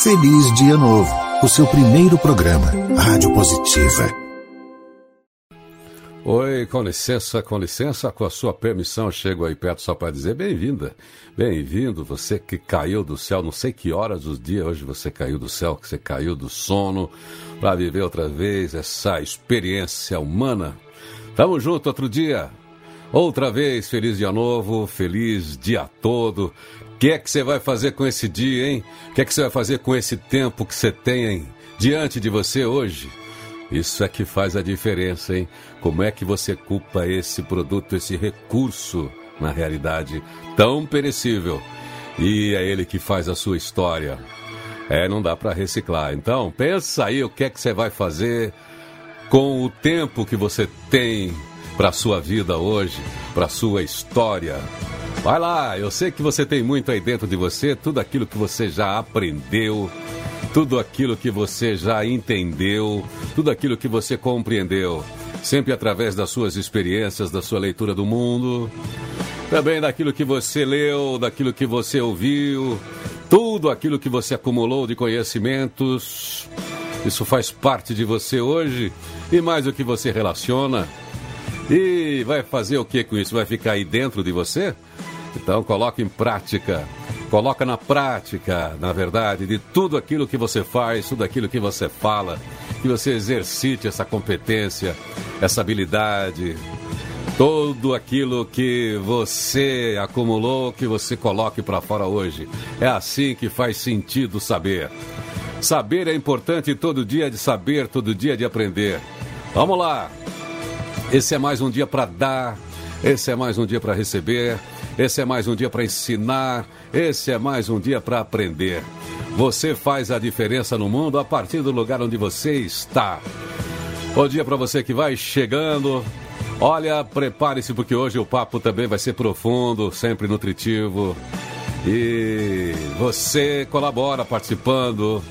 Feliz Dia Novo, o seu primeiro programa, Rádio Positiva. Oi, com licença, com licença, com a sua permissão, chego aí perto só para dizer bem-vinda. Bem-vindo, você que caiu do céu, não sei que horas dos dias hoje você caiu do céu, que você caiu do sono, para viver outra vez essa experiência humana. Tamo junto outro dia, outra vez, feliz dia novo, feliz dia todo. Que é que você vai fazer com esse dia, hein? O que é que você vai fazer com esse tempo que você tem hein? diante de você hoje? Isso é que faz a diferença, hein? Como é que você culpa esse produto, esse recurso, na realidade, tão perecível? E é ele que faz a sua história. É, não dá para reciclar. Então, pensa aí o que é que você vai fazer com o tempo que você tem para sua vida hoje, para sua história. Vai lá, eu sei que você tem muito aí dentro de você, tudo aquilo que você já aprendeu, tudo aquilo que você já entendeu, tudo aquilo que você compreendeu, sempre através das suas experiências, da sua leitura do mundo, também daquilo que você leu, daquilo que você ouviu, tudo aquilo que você acumulou de conhecimentos. Isso faz parte de você hoje e mais o que você relaciona. E vai fazer o que com isso? Vai ficar aí dentro de você? Então coloque em prática Coloca na prática, na verdade, de tudo aquilo que você faz, tudo aquilo que você fala, que você exercite essa competência, essa habilidade, tudo aquilo que você acumulou, que você coloque para fora hoje. É assim que faz sentido saber. Saber é importante todo dia de saber, todo dia de aprender. Vamos lá. Esse é mais um dia para dar, esse é mais um dia para receber, esse é mais um dia para ensinar, esse é mais um dia para aprender. Você faz a diferença no mundo a partir do lugar onde você está. Bom dia para você que vai chegando. Olha, prepare-se porque hoje o papo também vai ser profundo, sempre nutritivo. E você colabora participando,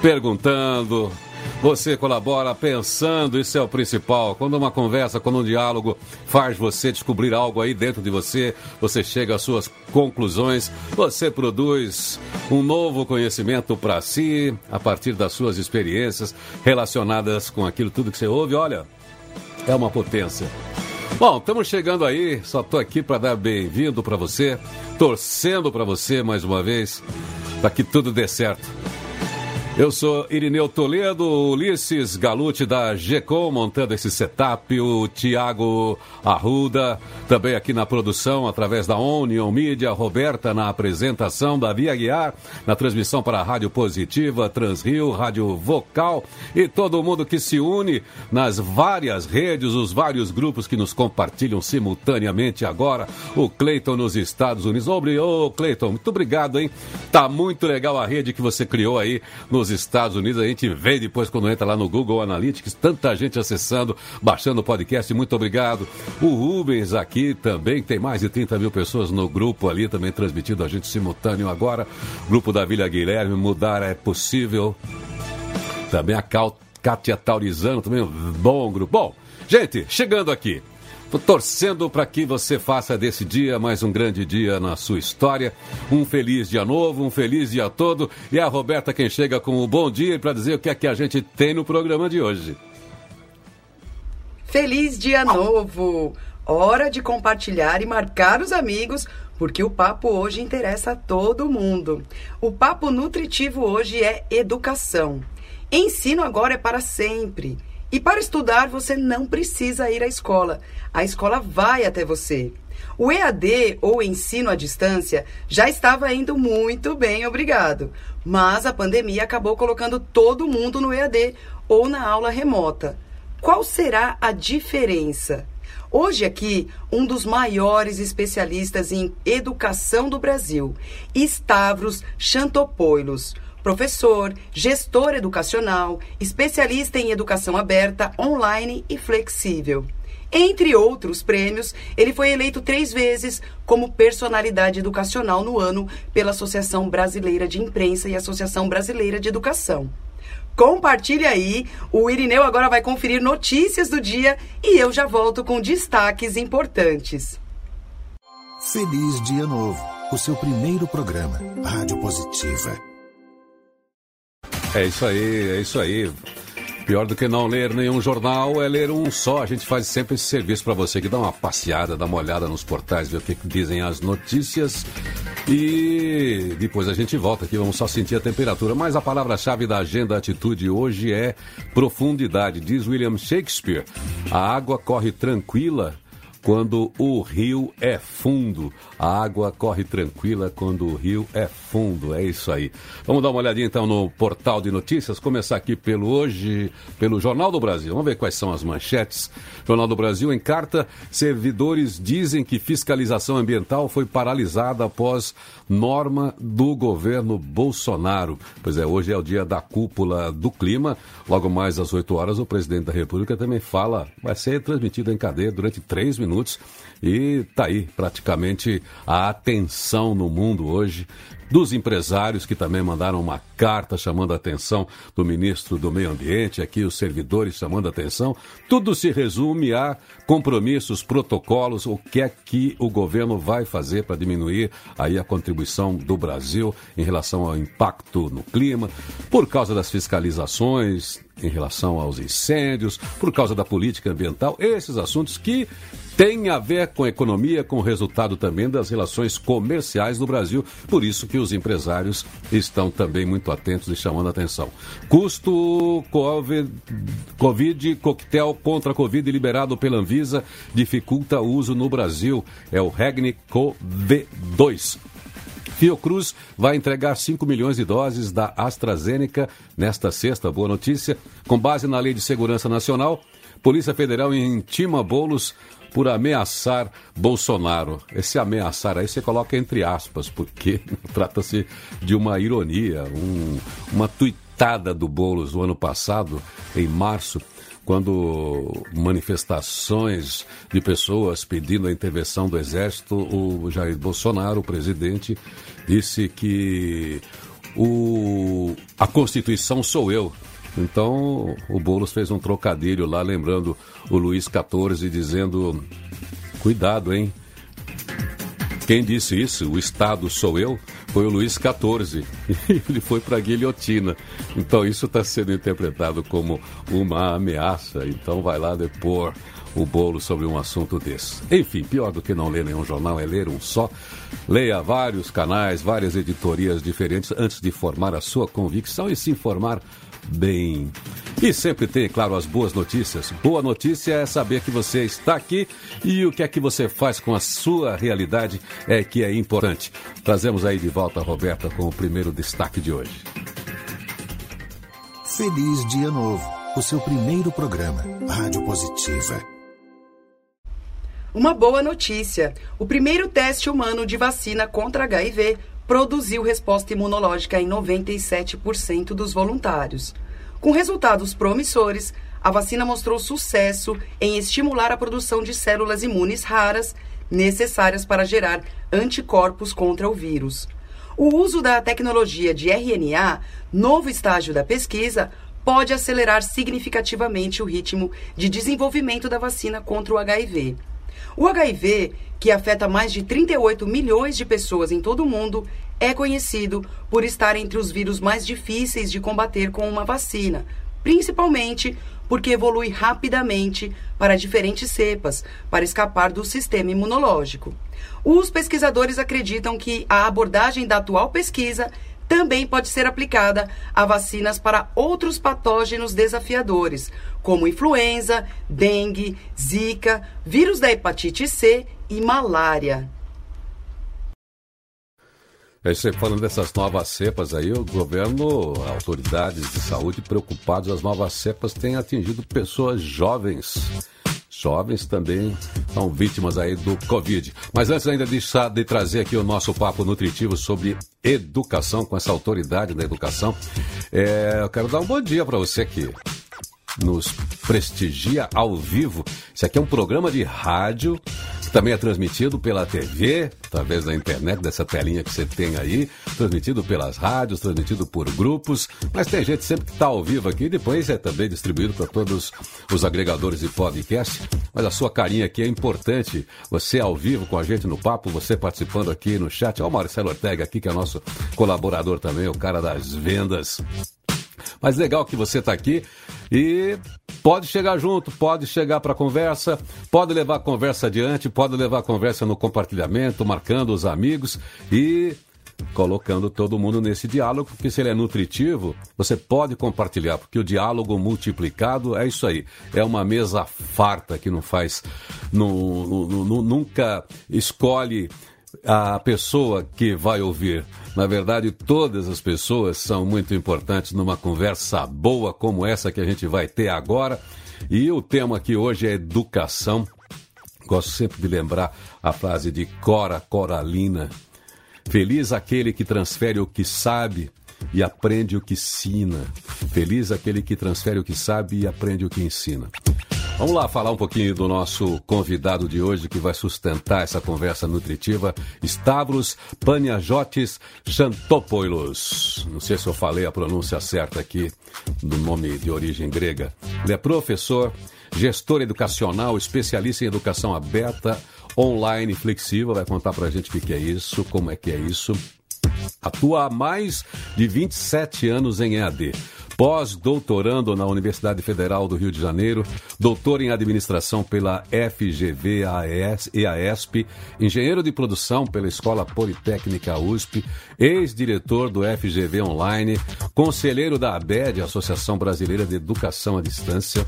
perguntando, você colabora pensando, isso é o principal. Quando uma conversa, quando um diálogo faz você descobrir algo aí dentro de você, você chega às suas conclusões, você produz um novo conhecimento para si a partir das suas experiências relacionadas com aquilo tudo que você ouve. Olha, é uma potência. Bom, estamos chegando aí, só estou aqui para dar bem-vindo para você, torcendo para você mais uma vez, para que tudo dê certo. Eu sou Irineu Toledo, Ulisses Galute da GECOM montando esse setup, o Tiago Arruda também aqui na produção, através da Onion Media, Roberta na apresentação, Davi Aguiar na transmissão para a Rádio Positiva, Transrio, Rádio Vocal e todo mundo que se une nas várias redes, os vários grupos que nos compartilham simultaneamente agora. O Cleiton nos Estados Unidos. Ô, Cleiton, muito obrigado, hein? Tá muito legal a rede que você criou aí nos nos Estados Unidos. A gente vê depois quando entra lá no Google Analytics, tanta gente acessando, baixando o podcast. Muito obrigado. O Rubens aqui também, tem mais de 30 mil pessoas no grupo ali, também transmitido a gente simultâneo agora. Grupo da Vila Guilherme, mudar é possível. Também a Kátia Taurizano, também um bom grupo. Bom, gente, chegando aqui. Torcendo para que você faça desse dia mais um grande dia na sua história. Um feliz dia novo, um feliz dia todo. E a Roberta quem chega com o bom dia para dizer o que é que a gente tem no programa de hoje. Feliz dia novo! Hora de compartilhar e marcar os amigos, porque o papo hoje interessa a todo mundo. O papo nutritivo hoje é educação. Ensino agora é para sempre. E para estudar, você não precisa ir à escola. A escola vai até você. O EAD, ou ensino à distância, já estava indo muito bem, obrigado. Mas a pandemia acabou colocando todo mundo no EAD ou na aula remota. Qual será a diferença? Hoje aqui, um dos maiores especialistas em educação do Brasil, Stavros Chantopoilos professor, gestor educacional, especialista em educação aberta, online e flexível. Entre outros prêmios, ele foi eleito três vezes como personalidade educacional no ano pela Associação Brasileira de Imprensa e Associação Brasileira de Educação. Compartilhe aí, o Irineu agora vai conferir notícias do dia e eu já volto com destaques importantes. Feliz Dia Novo, o seu primeiro programa, Rádio Positiva. É isso aí, é isso aí. Pior do que não ler nenhum jornal é ler um só. A gente faz sempre esse serviço para você que dá uma passeada, dá uma olhada nos portais, ver o que, dizem as notícias. E depois a gente volta aqui, vamos só sentir a temperatura. Mas a palavra-chave da agenda atitude hoje é profundidade. Diz William Shakespeare: a água corre tranquila quando o rio é fundo. A água corre tranquila quando o rio é fundo. É isso aí. Vamos dar uma olhadinha então no portal de notícias. Começar aqui pelo hoje, pelo Jornal do Brasil. Vamos ver quais são as manchetes. Jornal do Brasil em carta, servidores dizem que fiscalização ambiental foi paralisada após norma do governo Bolsonaro. Pois é, hoje é o dia da cúpula do clima. Logo mais às 8 horas, o presidente da República também fala, vai ser transmitido em cadeia durante três minutos. E tá aí praticamente a atenção no mundo hoje dos empresários que também mandaram uma carta chamando a atenção do ministro do Meio Ambiente, aqui os servidores chamando a atenção. Tudo se resume a compromissos, protocolos, o que é que o governo vai fazer para diminuir aí a contribuição do Brasil em relação ao impacto no clima, por causa das fiscalizações em relação aos incêndios, por causa da política ambiental, esses assuntos que tem a ver com a economia, com o resultado também das relações comerciais do Brasil. Por isso que os empresários estão também muito atentos e chamando a atenção. Custo COVID, COVID coquetel contra a Covid liberado pela Anvisa dificulta o uso no Brasil. É o Regnico V2. Fiocruz vai entregar 5 milhões de doses da AstraZeneca nesta sexta. Boa notícia. Com base na Lei de Segurança Nacional, Polícia Federal intima bolos por ameaçar Bolsonaro. Esse ameaçar aí você coloca entre aspas, porque trata-se de uma ironia, um, uma tuitada do Boulos no ano passado, em março, quando manifestações de pessoas pedindo a intervenção do Exército, o Jair Bolsonaro, o presidente, disse que o, a Constituição sou eu. Então, o Boulos fez um trocadilho lá, lembrando o Luiz XIV, dizendo: Cuidado, hein? Quem disse isso, o Estado sou eu, foi o Luiz XIV. Ele foi para a guilhotina. Então, isso está sendo interpretado como uma ameaça. Então, vai lá depor o bolo sobre um assunto desse. Enfim, pior do que não ler nenhum jornal é ler um só. Leia vários canais, várias editorias diferentes antes de formar a sua convicção e se informar bem. E sempre tem, claro, as boas notícias. Boa notícia é saber que você está aqui e o que é que você faz com a sua realidade é que é importante. Trazemos aí de volta a Roberta com o primeiro destaque de hoje. Feliz Dia Novo, o seu primeiro programa, Rádio Positiva. Uma boa notícia: o primeiro teste humano de vacina contra HIV produziu resposta imunológica em 97% dos voluntários. Com resultados promissores, a vacina mostrou sucesso em estimular a produção de células imunes raras necessárias para gerar anticorpos contra o vírus. O uso da tecnologia de RNA, novo estágio da pesquisa, pode acelerar significativamente o ritmo de desenvolvimento da vacina contra o HIV. O HIV, que afeta mais de 38 milhões de pessoas em todo o mundo, é conhecido por estar entre os vírus mais difíceis de combater com uma vacina, principalmente porque evolui rapidamente para diferentes cepas para escapar do sistema imunológico. Os pesquisadores acreditam que a abordagem da atual pesquisa também pode ser aplicada a vacinas para outros patógenos desafiadores, como influenza, dengue, zika, vírus da hepatite C e malária. É aí, falando dessas novas cepas aí, o governo, autoridades de saúde preocupados, as novas cepas têm atingido pessoas jovens jovens também são vítimas aí do Covid. Mas antes ainda de, de trazer aqui o nosso papo nutritivo sobre educação, com essa autoridade da educação, é, eu quero dar um bom dia para você que nos prestigia ao vivo. Isso aqui é um programa de rádio também é transmitido pela TV, através da internet, dessa telinha que você tem aí, transmitido pelas rádios, transmitido por grupos, mas tem gente sempre que está ao vivo aqui, depois é também distribuído para todos os agregadores de podcast. Mas a sua carinha aqui é importante, você ao vivo com a gente no papo, você participando aqui no chat. Olha o Marcelo Ortega aqui, que é nosso colaborador também, o cara das vendas. Mas legal que você está aqui e pode chegar junto, pode chegar para a conversa, pode levar a conversa adiante, pode levar a conversa no compartilhamento, marcando os amigos e colocando todo mundo nesse diálogo, porque se ele é nutritivo, você pode compartilhar, porque o diálogo multiplicado é isso aí. É uma mesa farta que não faz, nunca escolhe a pessoa que vai ouvir. Na verdade, todas as pessoas são muito importantes numa conversa boa como essa que a gente vai ter agora. E o tema aqui hoje é educação. Gosto sempre de lembrar a frase de Cora Coralina, Feliz aquele que transfere o que sabe e aprende o que ensina. Feliz aquele que transfere o que sabe e aprende o que ensina. Vamos lá falar um pouquinho do nosso convidado de hoje que vai sustentar essa conversa nutritiva, Stavros Paniajotis Chantopoulos. Não sei se eu falei a pronúncia certa aqui do nome de origem grega. Ele é professor, gestor educacional, especialista em educação aberta, online flexível, vai contar pra gente o que, é isso, como é que é isso. Atua há mais de 27 anos em EAD pós-doutorando na Universidade Federal do Rio de Janeiro, doutor em administração pela FGV EASP, engenheiro de produção pela Escola Politécnica USP, ex-diretor do FGV Online, conselheiro da ABED, Associação Brasileira de Educação à Distância,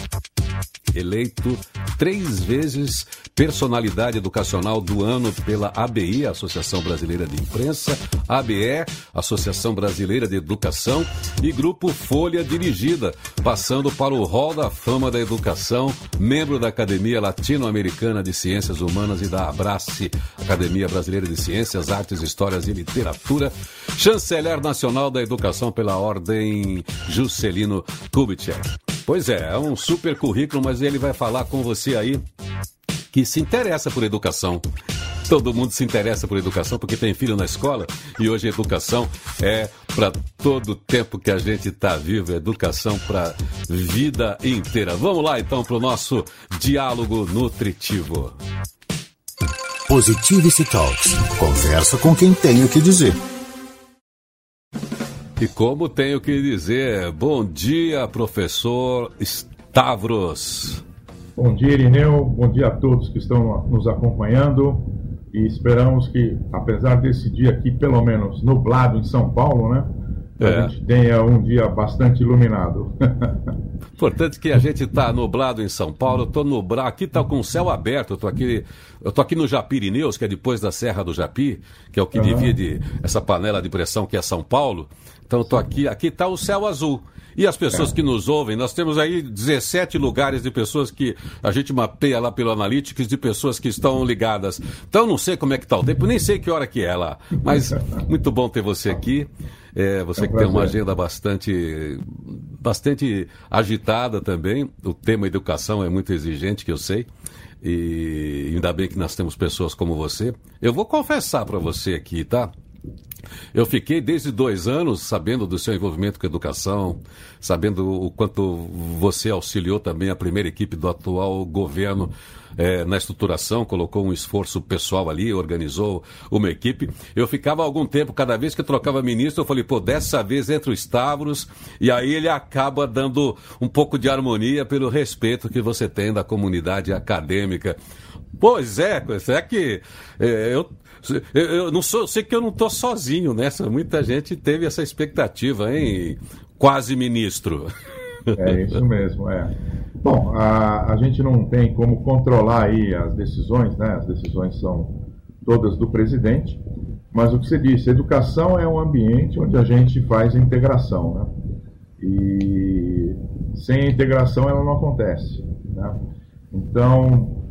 eleito três vezes personalidade educacional do ano pela ABI, Associação Brasileira de Imprensa, ABE, Associação Brasileira de Educação e Grupo Folha Dirigida, passando para o Hall da Fama da Educação, membro da Academia Latino-Americana de Ciências Humanas e da Abrace, Academia Brasileira de Ciências, Artes, Histórias e Literatura, chanceler nacional da Educação pela Ordem Juscelino Kubitschek. Pois é, é um super currículo, mas ele vai falar com você aí que se interessa por educação. Todo mundo se interessa por educação porque tem filho na escola e hoje educação é para todo o tempo que a gente está vivo, educação para vida inteira. Vamos lá então para o nosso diálogo nutritivo. Positivity Talks. Conversa com quem tem o que dizer. E como tenho que dizer, bom dia, professor Stavros. Bom dia, Irineu. Bom dia a todos que estão nos acompanhando. E esperamos que, apesar desse dia aqui, pelo menos nublado em São Paulo, né? É. A gente tenha um dia bastante iluminado. Importante que a gente está nublado em São Paulo, estou nublado, aqui está com o céu aberto, estou aqui, eu tô aqui no Japirineus, que é depois da Serra do Japi, que é o que uhum. divide essa panela de pressão que é São Paulo. Então estou aqui, aqui está o céu azul. E as pessoas é. que nos ouvem, nós temos aí 17 lugares de pessoas que a gente mapeia lá pelo Analytics, de pessoas que estão ligadas. Então não sei como é que está o tempo, nem sei que hora que é lá. Mas muito bom ter você aqui. É, você é um que tem uma agenda bastante, bastante agitada também. O tema educação é muito exigente, que eu sei. E ainda bem que nós temos pessoas como você. Eu vou confessar para você aqui, tá? Eu fiquei desde dois anos sabendo do seu envolvimento com a educação, sabendo o quanto você auxiliou também a primeira equipe do atual governo é, na estruturação, colocou um esforço pessoal ali, organizou uma equipe. Eu ficava algum tempo, cada vez que trocava ministro, eu falei, pô, dessa vez entra o Stavros, e aí ele acaba dando um pouco de harmonia pelo respeito que você tem da comunidade acadêmica. Pois é, é que é, eu eu, não sou, sei que eu não estou sozinho nessa. Muita gente teve essa expectativa, hein? Quase ministro. É isso mesmo, é. Bom, a, a gente não tem como controlar aí as decisões, né? As decisões são todas do presidente. Mas o que você disse, educação é um ambiente onde a gente faz a integração, né? E sem a integração ela não acontece, né? Então,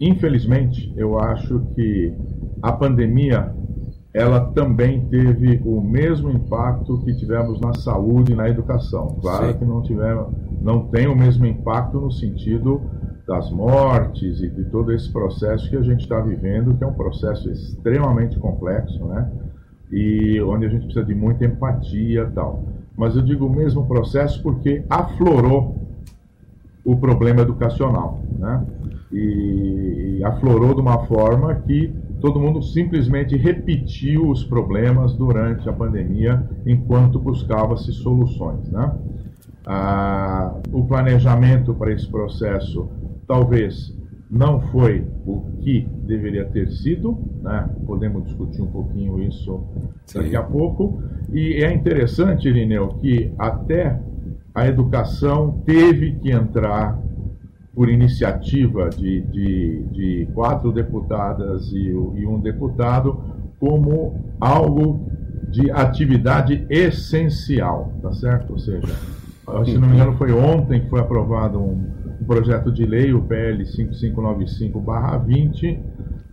infelizmente, eu acho que a pandemia ela também teve o mesmo impacto que tivemos na saúde e na educação. Claro Sim. que não tivemos, não tem o mesmo impacto no sentido das mortes e de todo esse processo que a gente está vivendo, que é um processo extremamente complexo, né? E onde a gente precisa de muita empatia e tal. Mas eu digo o mesmo processo porque aflorou o problema educacional, né? E, e aflorou de uma forma que todo mundo simplesmente repetiu os problemas durante a pandemia enquanto buscava-se soluções. Né? Ah, o planejamento para esse processo talvez não foi o que deveria ter sido, né? podemos discutir um pouquinho isso daqui Sim. a pouco. E é interessante, Irineu, que até a educação teve que entrar por iniciativa de, de, de quatro deputadas e, e um deputado como algo de atividade essencial, tá certo? Ou seja, se não me engano foi ontem que foi aprovado um, um projeto de lei, o PL 5595/20,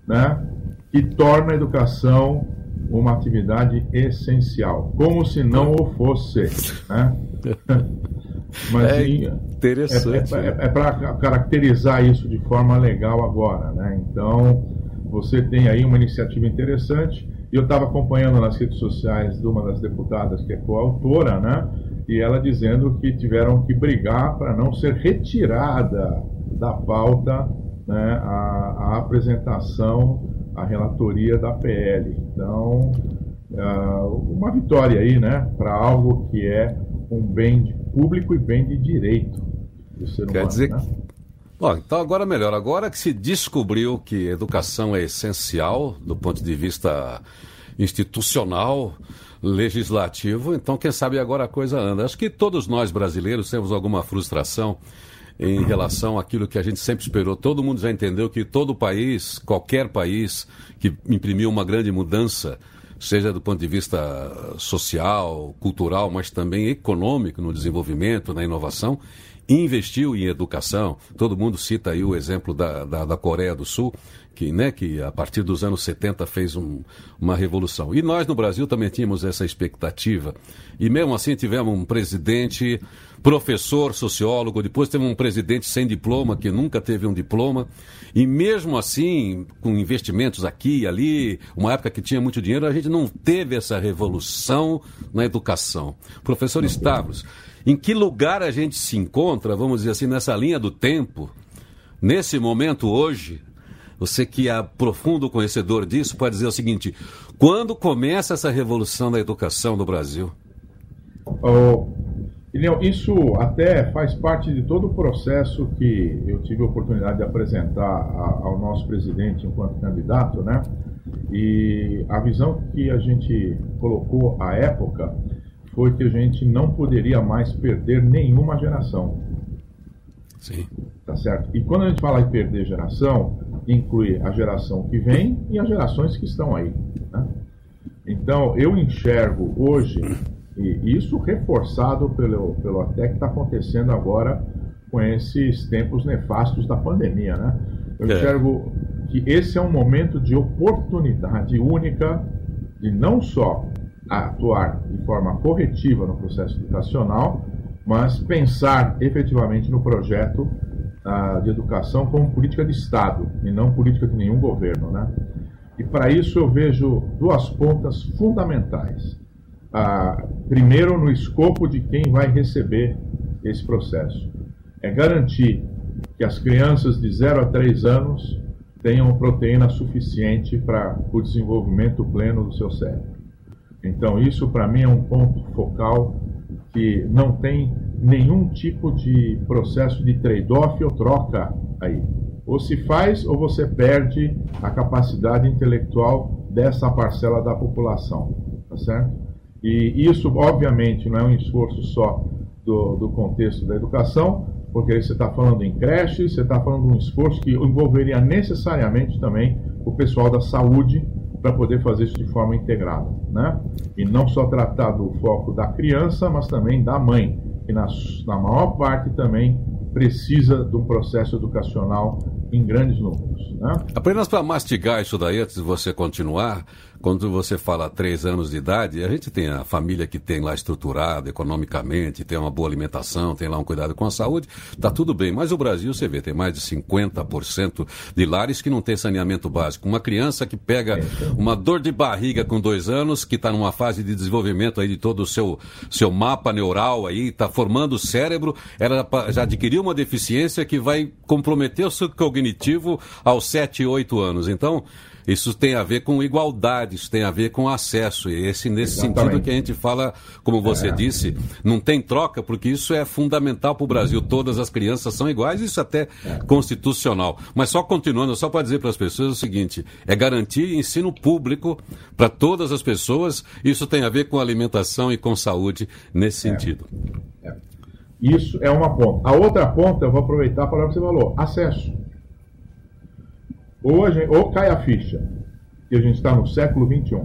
né, que torna a educação uma atividade essencial, como se não o fosse, né? Mas é interessante. É, é, é, é para caracterizar isso de forma legal agora, né? Então, você tem aí uma iniciativa interessante. Eu estava acompanhando nas redes sociais de uma das deputadas que é coautora, né? E ela dizendo que tiveram que brigar para não ser retirada da pauta né, a, a apresentação, a relatoria da PL. Então, uh, uma vitória aí, né? Para algo que é um bem de público e bem de direito do ser humano. Quer dizer, né? Bom, então agora melhor. Agora que se descobriu que educação é essencial do ponto de vista institucional, legislativo, então quem sabe agora a coisa anda. Acho que todos nós brasileiros temos alguma frustração em relação àquilo que a gente sempre esperou. Todo mundo já entendeu que todo país, qualquer país que imprimiu uma grande mudança seja do ponto de vista social, cultural, mas também econômico no desenvolvimento, na inovação, investiu em educação. Todo mundo cita aí o exemplo da, da, da Coreia do Sul, que, né, que a partir dos anos 70 fez um, uma revolução. E nós no Brasil também tínhamos essa expectativa. E mesmo assim tivemos um presidente, professor, sociólogo, depois teve um presidente sem diploma, que nunca teve um diploma. E mesmo assim, com investimentos aqui e ali, uma época que tinha muito dinheiro, a gente não teve essa revolução na educação. Professor Stavros, em que lugar a gente se encontra, vamos dizer assim, nessa linha do tempo, nesse momento hoje? Você que é profundo conhecedor disso pode dizer o seguinte: quando começa essa revolução da educação no Brasil? Oh, isso até faz parte de todo o processo que eu tive a oportunidade de apresentar ao nosso presidente enquanto candidato, né? E a visão que a gente colocou à época foi que a gente não poderia mais perder nenhuma geração. Sim. Tá certo? E quando a gente fala em perder geração, inclui a geração que vem e as gerações que estão aí. Né? Então, eu enxergo hoje, e isso reforçado pelo, pelo até que está acontecendo agora com esses tempos nefastos da pandemia, né? Eu é. enxergo que esse é um momento de oportunidade única de não só atuar de forma corretiva no processo educacional, mas pensar efetivamente no projeto de educação como política de Estado e não política de nenhum governo. Né? E para isso eu vejo duas pontas fundamentais. Primeiro, no escopo de quem vai receber esse processo. É garantir que as crianças de 0 a 3 anos tenham proteína suficiente para o desenvolvimento pleno do seu cérebro. Então, isso para mim é um ponto focal que não tem nenhum tipo de processo de trade-off ou troca aí. Ou se faz ou você perde a capacidade intelectual dessa parcela da população, tá certo? E isso, obviamente, não é um esforço só do, do contexto da educação, porque aí você está falando em creche, você está falando de um esforço que envolveria necessariamente também o pessoal da saúde para poder fazer isso de forma integrada, né? E não só tratar do foco da criança, mas também da mãe, que na, na maior parte também precisa de um processo educacional em grandes números. Né? Apenas para mastigar isso daí, antes de você continuar, quando você fala três anos de idade, a gente tem a família que tem lá estruturada economicamente, tem uma boa alimentação, tem lá um cuidado com a saúde, tá tudo bem. Mas o Brasil, você vê, tem mais de 50% de lares que não tem saneamento básico. Uma criança que pega uma dor de barriga com dois anos, que está numa fase de desenvolvimento aí de todo o seu, seu mapa neural aí, está formando o cérebro, ela já adquiriu uma deficiência que vai comprometer o seu cognitivo aos 7, 8 anos. Então, Isso tem a ver com igualdade, isso tem a ver com acesso. E esse nesse Exatamente. sentido que a gente fala, como você é. disse, não tem troca, porque isso é fundamental para o Brasil. Todas as crianças são iguais, isso até é constitucional. Mas só continuando, só para dizer para as pessoas o seguinte: é garantir ensino público para todas as pessoas. Isso tem a ver com alimentação e com saúde nesse é. sentido. É. Isso é uma ponta. A outra ponta, eu vou aproveitar para falar que você falou: acesso. Ou, gente, ou cai a ficha, que a gente está no século XXI,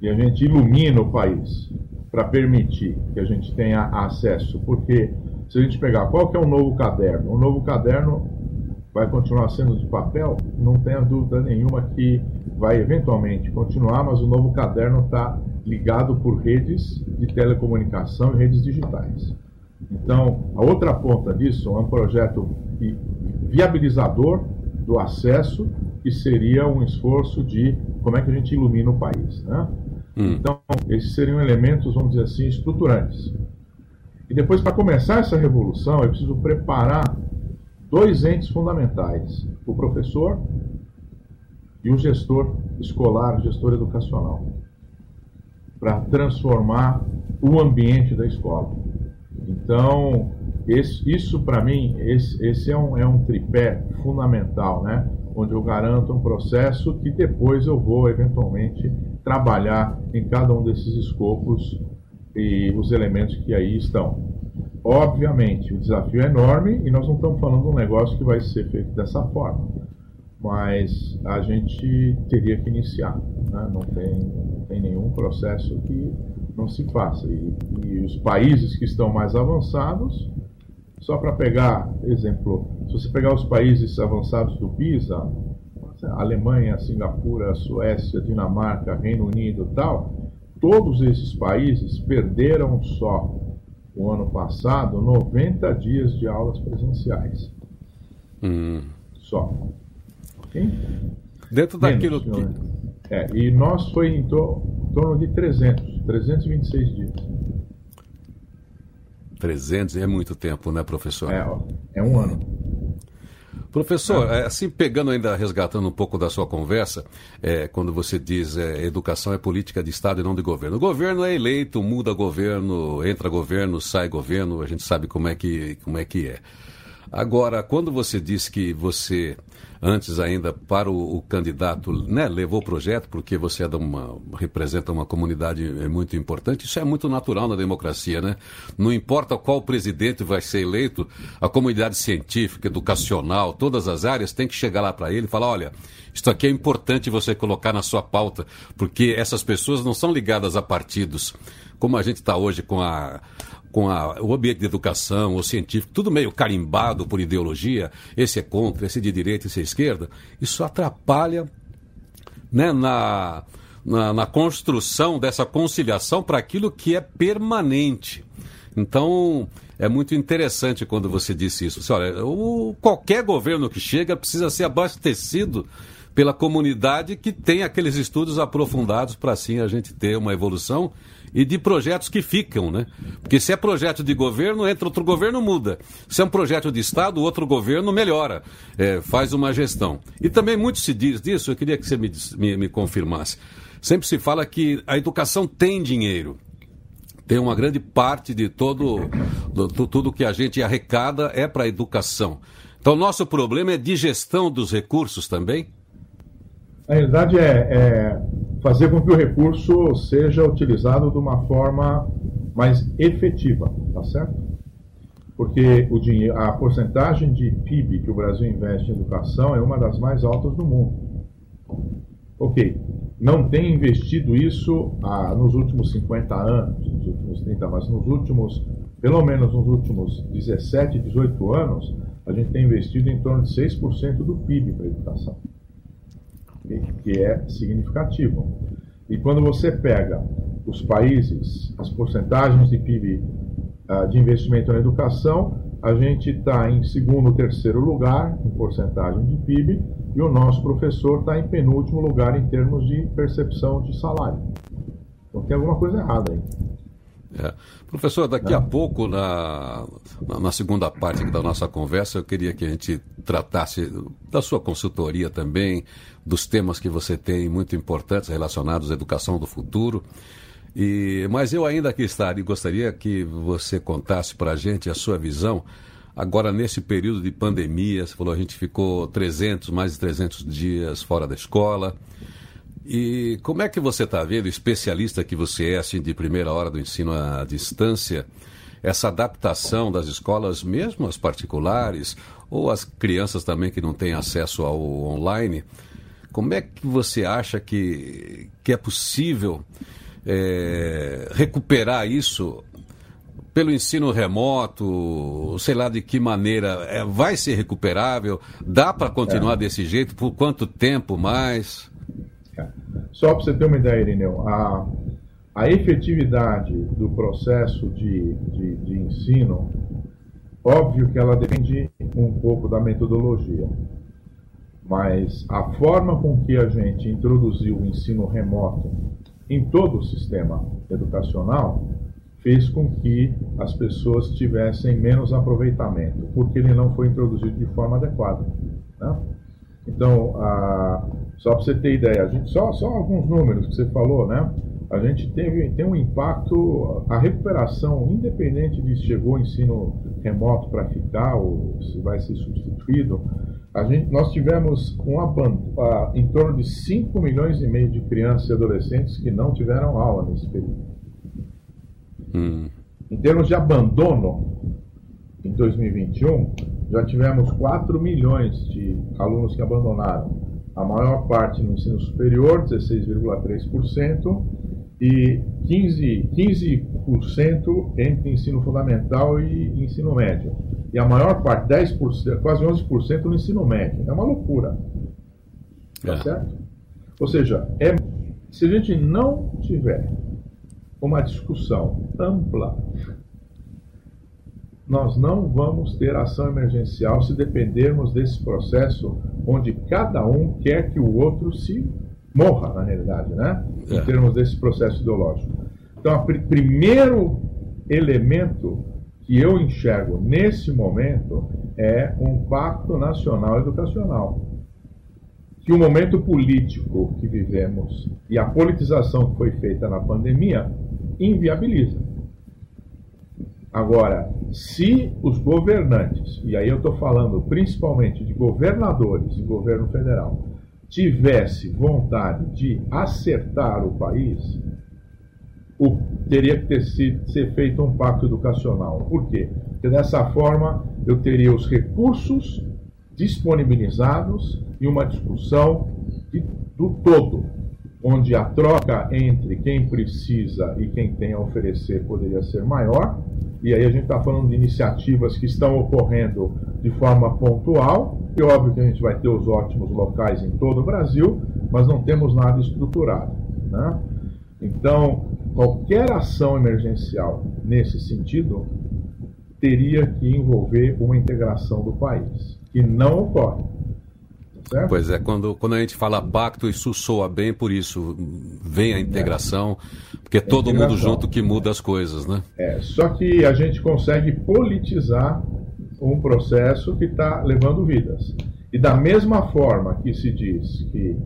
e a gente ilumina o país para permitir que a gente tenha acesso, porque se a gente pegar qual que é o novo caderno, o novo caderno vai continuar sendo de papel, não tenha dúvida nenhuma que vai eventualmente continuar, mas o novo caderno está ligado por redes de telecomunicação e redes digitais. Então, a outra ponta disso é um projeto viabilizador do acesso, que seria um esforço de como é que a gente ilumina o país. Né? Hum. Então, esses seriam elementos, vamos dizer assim, estruturantes. E depois, para começar essa revolução, eu preciso preparar dois entes fundamentais: o professor e o gestor escolar, o gestor educacional, para transformar o ambiente da escola. Então, esse, isso para mim, esse, esse é, um, é um tripé fundamental, né? onde eu garanto um processo que depois eu vou eventualmente trabalhar em cada um desses escopos e os elementos que aí estão. Obviamente, o desafio é enorme e nós não estamos falando de um negócio que vai ser feito dessa forma, mas a gente teria que iniciar. Né? Não, tem, não tem nenhum processo que não se faça. E, e os países que estão mais avançados, só para pegar exemplo, se você pegar os países avançados do PISA, Alemanha, Singapura, Suécia, Dinamarca, Reino Unido e tal, todos esses países perderam só o ano passado 90 dias de aulas presenciais. Hum. Só. Okay? Dentro Menos, daquilo que. É, e nós foi em, to, em torno de 300, 326 dias. 300 é muito tempo, né, professor? É, é um ano. Professor, é, assim pegando ainda, resgatando um pouco da sua conversa, é, quando você diz é, educação é política de Estado e não de governo. O governo é eleito, muda governo, entra governo, sai governo, a gente sabe como é que, como é, que é. Agora, quando você diz que você antes ainda para o, o candidato, né, levou o projeto porque você é uma, representa uma comunidade é muito importante. Isso é muito natural na democracia, né? Não importa qual presidente vai ser eleito, a comunidade científica, educacional, todas as áreas tem que chegar lá para ele e falar, olha, isso aqui é importante você colocar na sua pauta, porque essas pessoas não são ligadas a partidos, como a gente está hoje com a com a, o ambiente de educação, o científico, tudo meio carimbado por ideologia, esse é contra, esse é de direita, esse é esquerda, isso atrapalha né, na, na, na construção dessa conciliação para aquilo que é permanente. Então, é muito interessante quando você disse isso. Você, olha, o, qualquer governo que chega precisa ser abastecido pela comunidade que tem aqueles estudos aprofundados para assim a gente ter uma evolução e de projetos que ficam, né? Porque se é projeto de governo, entra outro governo, muda. Se é um projeto de Estado, outro governo melhora, é, faz uma gestão. E também muito se diz disso, eu queria que você me, me, me confirmasse. Sempre se fala que a educação tem dinheiro tem uma grande parte de todo do, tudo que a gente arrecada é para a educação. Então, nosso problema é de gestão dos recursos também? Na realidade, é, é, fazer com que o recurso seja utilizado de uma forma mais efetiva, tá certo? Porque o dinheiro, a porcentagem de PIB que o Brasil investe em educação é uma das mais altas do mundo. Ok, não tem investido isso ah, nos últimos 50 anos, nos últimos 30, mas nos últimos, pelo menos nos últimos 17, 18 anos, a gente tem investido em torno de 6% do PIB para a educação que é significativo. E quando você pega os países, as porcentagens de PIB ah, de investimento na educação, a gente está em segundo ou terceiro lugar em porcentagem de PIB e o nosso professor está em penúltimo lugar em termos de percepção de salário. Então tem alguma coisa errada aí. É. Professor, daqui a pouco, na, na segunda parte da nossa conversa, eu queria que a gente tratasse da sua consultoria também, dos temas que você tem muito importantes relacionados à educação do futuro. E, mas eu ainda aqui estaria, gostaria que você contasse para a gente a sua visão agora nesse período de pandemia. Você falou a gente ficou 300, mais de 300 dias fora da escola. E como é que você está vendo, especialista que você é, assim, de primeira hora do ensino à distância, essa adaptação das escolas, mesmo as particulares, ou as crianças também que não têm acesso ao online, como é que você acha que, que é possível é, recuperar isso pelo ensino remoto, sei lá de que maneira, é, vai ser recuperável? Dá para continuar é. desse jeito? Por quanto tempo mais? Só para você ter uma ideia, Irineu, a, a efetividade do processo de, de, de ensino, óbvio que ela depende um pouco da metodologia, mas a forma com que a gente introduziu o ensino remoto em todo o sistema educacional fez com que as pessoas tivessem menos aproveitamento, porque ele não foi introduzido de forma adequada. Né? Então, a, só para você ter ideia, a gente, só, só alguns números que você falou, né? A gente teve, tem um impacto, a recuperação, independente de se chegou o ensino remoto para ficar ou se vai ser substituído, a gente, nós tivemos uma, a, em torno de 5 milhões e meio de crianças e adolescentes que não tiveram aula nesse período. Hum. Em termos de abandono, em 2021, já tivemos 4 milhões de alunos que abandonaram. A maior parte no ensino superior, 16,3%, e 15%, 15 entre ensino fundamental e ensino médio. E a maior parte, 10%, quase 11% no ensino médio. É uma loucura. Tá é. certo? Ou seja, é, se a gente não tiver uma discussão ampla nós não vamos ter ação emergencial se dependermos desse processo onde cada um quer que o outro se morra, na realidade, né? É. Em termos desse processo ideológico. Então, o pr primeiro elemento que eu enxergo nesse momento é um pacto nacional educacional. Que o momento político que vivemos e a politização que foi feita na pandemia inviabiliza. Agora, se os governantes, e aí eu estou falando principalmente de governadores e governo federal, tivesse vontade de acertar o país, o, teria que ter sido, ser feito um pacto educacional. Por quê? Porque dessa forma eu teria os recursos disponibilizados e uma discussão de, do todo, onde a troca entre quem precisa e quem tem a oferecer poderia ser maior e aí a gente está falando de iniciativas que estão ocorrendo de forma pontual, e óbvio que a gente vai ter os ótimos locais em todo o Brasil, mas não temos nada estruturado. Né? Então, qualquer ação emergencial nesse sentido teria que envolver uma integração do país, que não ocorre. Certo? Pois é, quando, quando a gente fala pacto, isso soa bem, por isso vem a integração, porque é todo mundo junto que muda as coisas, né? É, só que a gente consegue politizar um processo que está levando vidas. E da mesma forma que se diz que,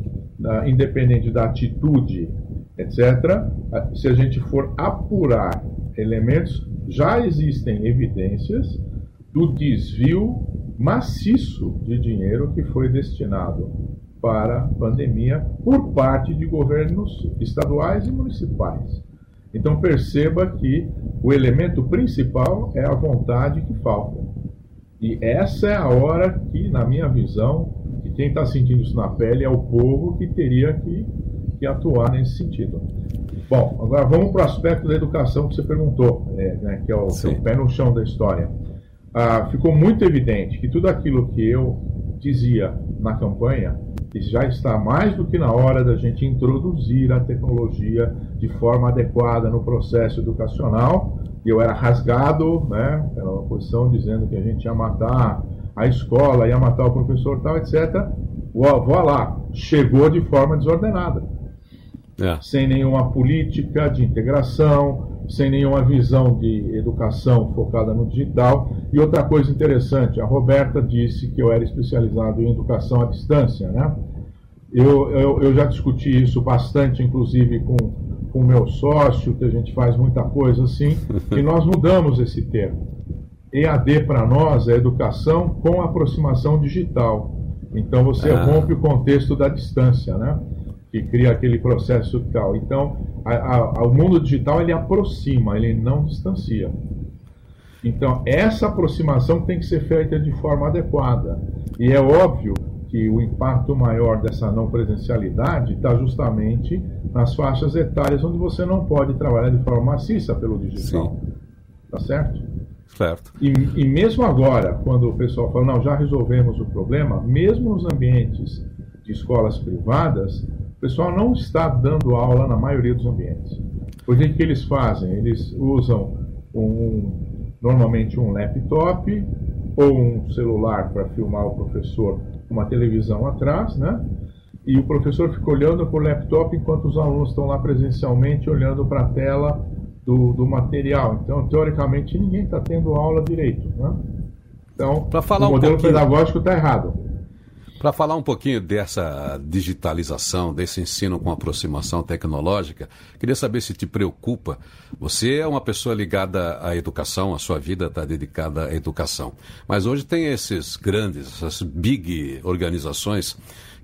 independente da atitude, etc., se a gente for apurar elementos, já existem evidências do desvio maciço de dinheiro que foi destinado para a pandemia por parte de governos estaduais e municipais. Então perceba que o elemento principal é a vontade que falta. E essa é a hora que, na minha visão, que quem está sentindo isso na pele é o povo que teria que, que atuar nesse sentido. Bom, agora vamos para o aspecto da educação que você perguntou, é, né, que é o, pé no chão da história ah, ficou muito evidente que tudo aquilo que eu dizia na campanha já está mais do que na hora da gente introduzir a tecnologia de forma adequada no processo educacional. Eu era rasgado, né? Era uma posição dizendo que a gente ia matar a escola, ia matar o professor, tal, etc. Vou lá, chegou de forma desordenada, é. sem nenhuma política de integração, sem nenhuma visão de educação focada no digital. E outra coisa interessante, a Roberta disse que eu era especializado em educação à distância, né? Eu, eu, eu já discuti isso bastante, inclusive com o meu sócio, que a gente faz muita coisa assim, e nós mudamos esse termo. EAD para nós é educação com aproximação digital. Então você ah. rompe o contexto da distância, né? Que cria aquele processo tal. Então, a, a, o mundo digital ele aproxima, ele não distancia. Então, essa aproximação tem que ser feita de forma adequada. E é óbvio que o impacto maior dessa não presencialidade está justamente nas faixas etárias onde você não pode trabalhar de forma maciça pelo digital. Sim. Tá certo? Certo. E, e mesmo agora, quando o pessoal fala, não, já resolvemos o problema, mesmo nos ambientes de escolas privadas, o pessoal não está dando aula na maioria dos ambientes. O que, que eles fazem? Eles usam um, normalmente um laptop ou um celular para filmar o professor uma televisão atrás, né? E o professor fica olhando para o laptop enquanto os alunos estão lá presencialmente olhando para a tela do, do, material. Então, teoricamente, ninguém está tendo aula direito. Né? Então, o modelo um pedagógico está errado. Para falar um pouquinho dessa digitalização, desse ensino com aproximação tecnológica, queria saber se te preocupa. Você é uma pessoa ligada à educação, a sua vida está dedicada à educação. Mas hoje tem esses grandes, essas big organizações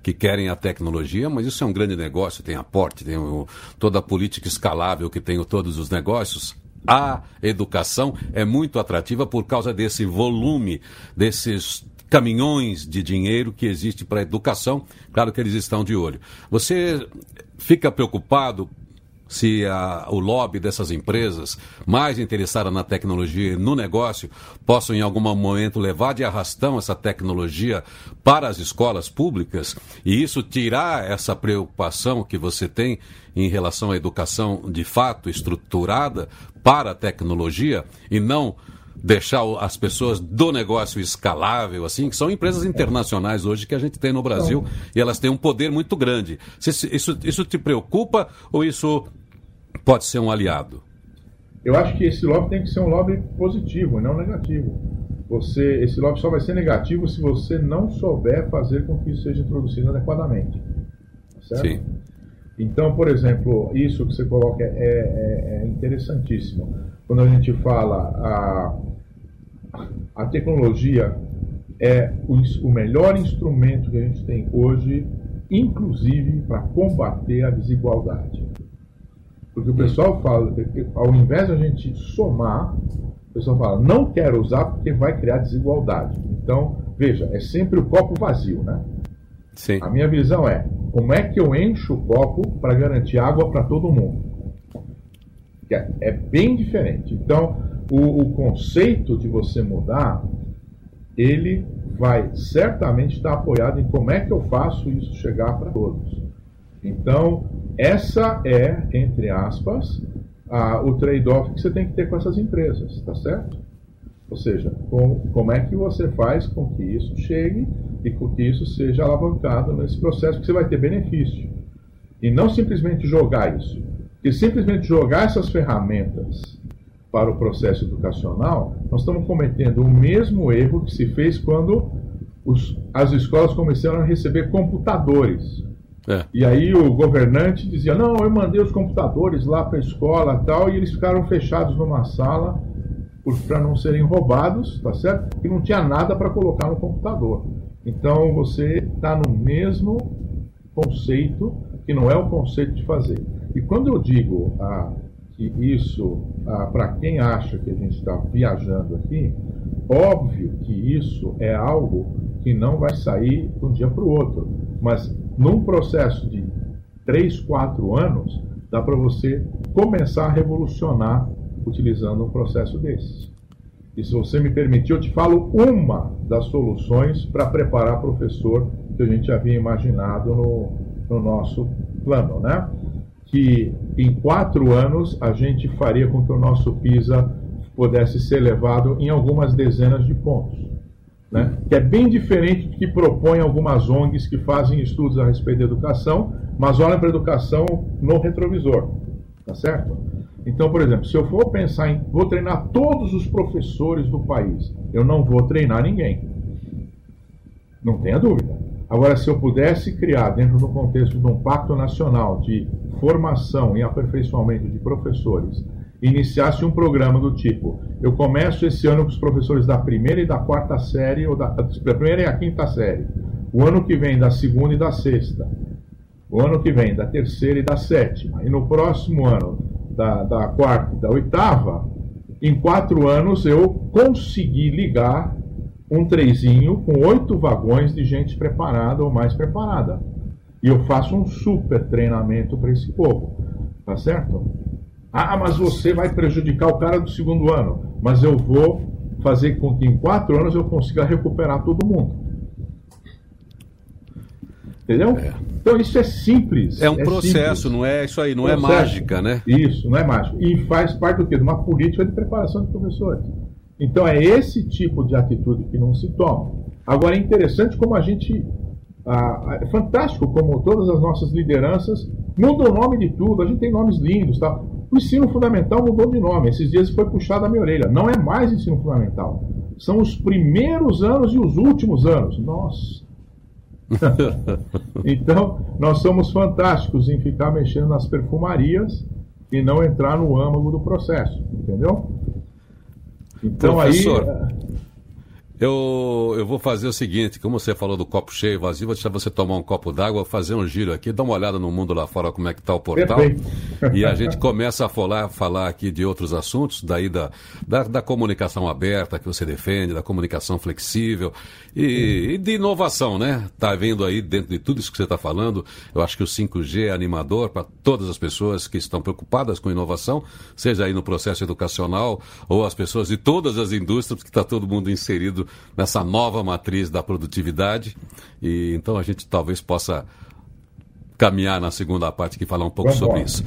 que querem a tecnologia, mas isso é um grande negócio, tem aporte, tem o, toda a política escalável que tem todos os negócios. A educação é muito atrativa por causa desse volume, desses caminhões de dinheiro que existe para educação. Claro que eles estão de olho. Você fica preocupado se a, o lobby dessas empresas, mais interessadas na tecnologia e no negócio, possam em algum momento levar de arrastão essa tecnologia para as escolas públicas e isso tirar essa preocupação que você tem em relação à educação de fato estruturada para a tecnologia e não deixar as pessoas do negócio escalável, assim, que são empresas internacionais hoje que a gente tem no Brasil e elas têm um poder muito grande. Isso, isso te preocupa ou isso pode ser um aliado? Eu acho que esse lobby tem que ser um lobby positivo, não negativo. Você, esse lobby só vai ser negativo se você não souber fazer com que isso seja introduzido adequadamente. Certo? Sim. Então, por exemplo, isso que você coloca é, é, é interessantíssimo. Quando a gente fala a a tecnologia é o, melhor instrumento que a gente tem hoje, inclusive para combater a desigualdade. Porque o pessoal fala, ao invés de a gente somar, o pessoal fala, não quero usar porque vai criar desigualdade. Então, veja, é sempre o copo vazio, né? Sim. A minha visão é, como é que eu encho o copo para garantir água para todo mundo? É, é bem diferente. Então, o, o conceito de você mudar, ele vai certamente estar apoiado em como é que eu faço isso chegar para todos. Então, essa é, entre aspas, a, o trade-off que você tem que ter com essas empresas, tá certo? Ou seja, com, como é que você faz com que isso chegue e com que isso seja alavancado nesse processo, que você vai ter benefício. E não simplesmente jogar isso. E simplesmente jogar essas ferramentas para o processo educacional, nós estamos cometendo o mesmo erro que se fez quando os, as escolas começaram a receber computadores. É. E aí o governante dizia: Não, eu mandei os computadores lá para a escola tal, e eles ficaram fechados numa sala para não serem roubados, tá certo? E não tinha nada para colocar no computador. Então você está no mesmo conceito, que não é o conceito de fazer. E quando eu digo ah, que isso, ah, para quem acha que a gente está viajando aqui, óbvio que isso é algo que não vai sair de um dia para o outro. Mas num processo de 3, 4 anos, dá para você começar a revolucionar utilizando um processo desses. E se você me permitir, eu te falo uma das soluções para preparar professor que a gente havia imaginado no, no nosso plano, né? Que em quatro anos a gente faria com que o nosso PISA pudesse ser elevado em algumas dezenas de pontos. Né? Que é bem diferente do que propõem algumas ONGs que fazem estudos a respeito da educação, mas olham para a educação no retrovisor. Tá certo? Então, por exemplo, se eu for pensar em vou treinar todos os professores do país, eu não vou treinar ninguém. Não tenha dúvida. Agora, se eu pudesse criar, dentro do contexto de um pacto nacional de formação e aperfeiçoamento de professores, iniciasse um programa do tipo: eu começo esse ano com os professores da primeira e da quarta série, ou da, da primeira e a quinta série, o ano que vem da segunda e da sexta, o ano que vem da terceira e da sétima, e no próximo ano da, da quarta e da oitava, em quatro anos eu consegui ligar um trezinho com oito vagões de gente preparada ou mais preparada. E eu faço um super treinamento para esse povo. Tá certo? Ah, mas você vai prejudicar o cara do segundo ano. Mas eu vou fazer com que em quatro anos eu consiga recuperar todo mundo. Entendeu? É. Então isso é simples. É um é processo, simples. não é isso aí, não é processo. é mágica, né? Isso, não é mágica. E faz parte do quê? De uma política de preparação de professores. Então é esse tipo de atitude que não se toma. Agora é interessante como a gente. Ah, é fantástico como todas as nossas lideranças mudam o nome de tudo, a gente tem nomes lindos. Tá? O ensino fundamental mudou de nome, esses dias foi puxado a minha orelha. Não é mais ensino fundamental. São os primeiros anos e os últimos anos. Nossa! então, nós somos fantásticos em ficar mexendo nas perfumarias e não entrar no âmago do processo, entendeu? Então Professor, aí. Eu, eu vou fazer o seguinte, como você falou do copo cheio vazio, vou deixar você tomar um copo d'água, fazer um giro aqui, dar uma olhada no mundo lá fora, como é que está o portal. E a gente começa a falar, falar aqui de outros assuntos, daí da, da, da comunicação aberta que você defende, da comunicação flexível e, e de inovação, né? Está vendo aí dentro de tudo isso que você está falando, eu acho que o 5G é animador para todas as pessoas que estão preocupadas com inovação, seja aí no processo educacional ou as pessoas de todas as indústrias, que está todo mundo inserido nessa nova matriz da produtividade. E então a gente talvez possa caminhar na segunda parte e falar um pouco Vamos sobre isso.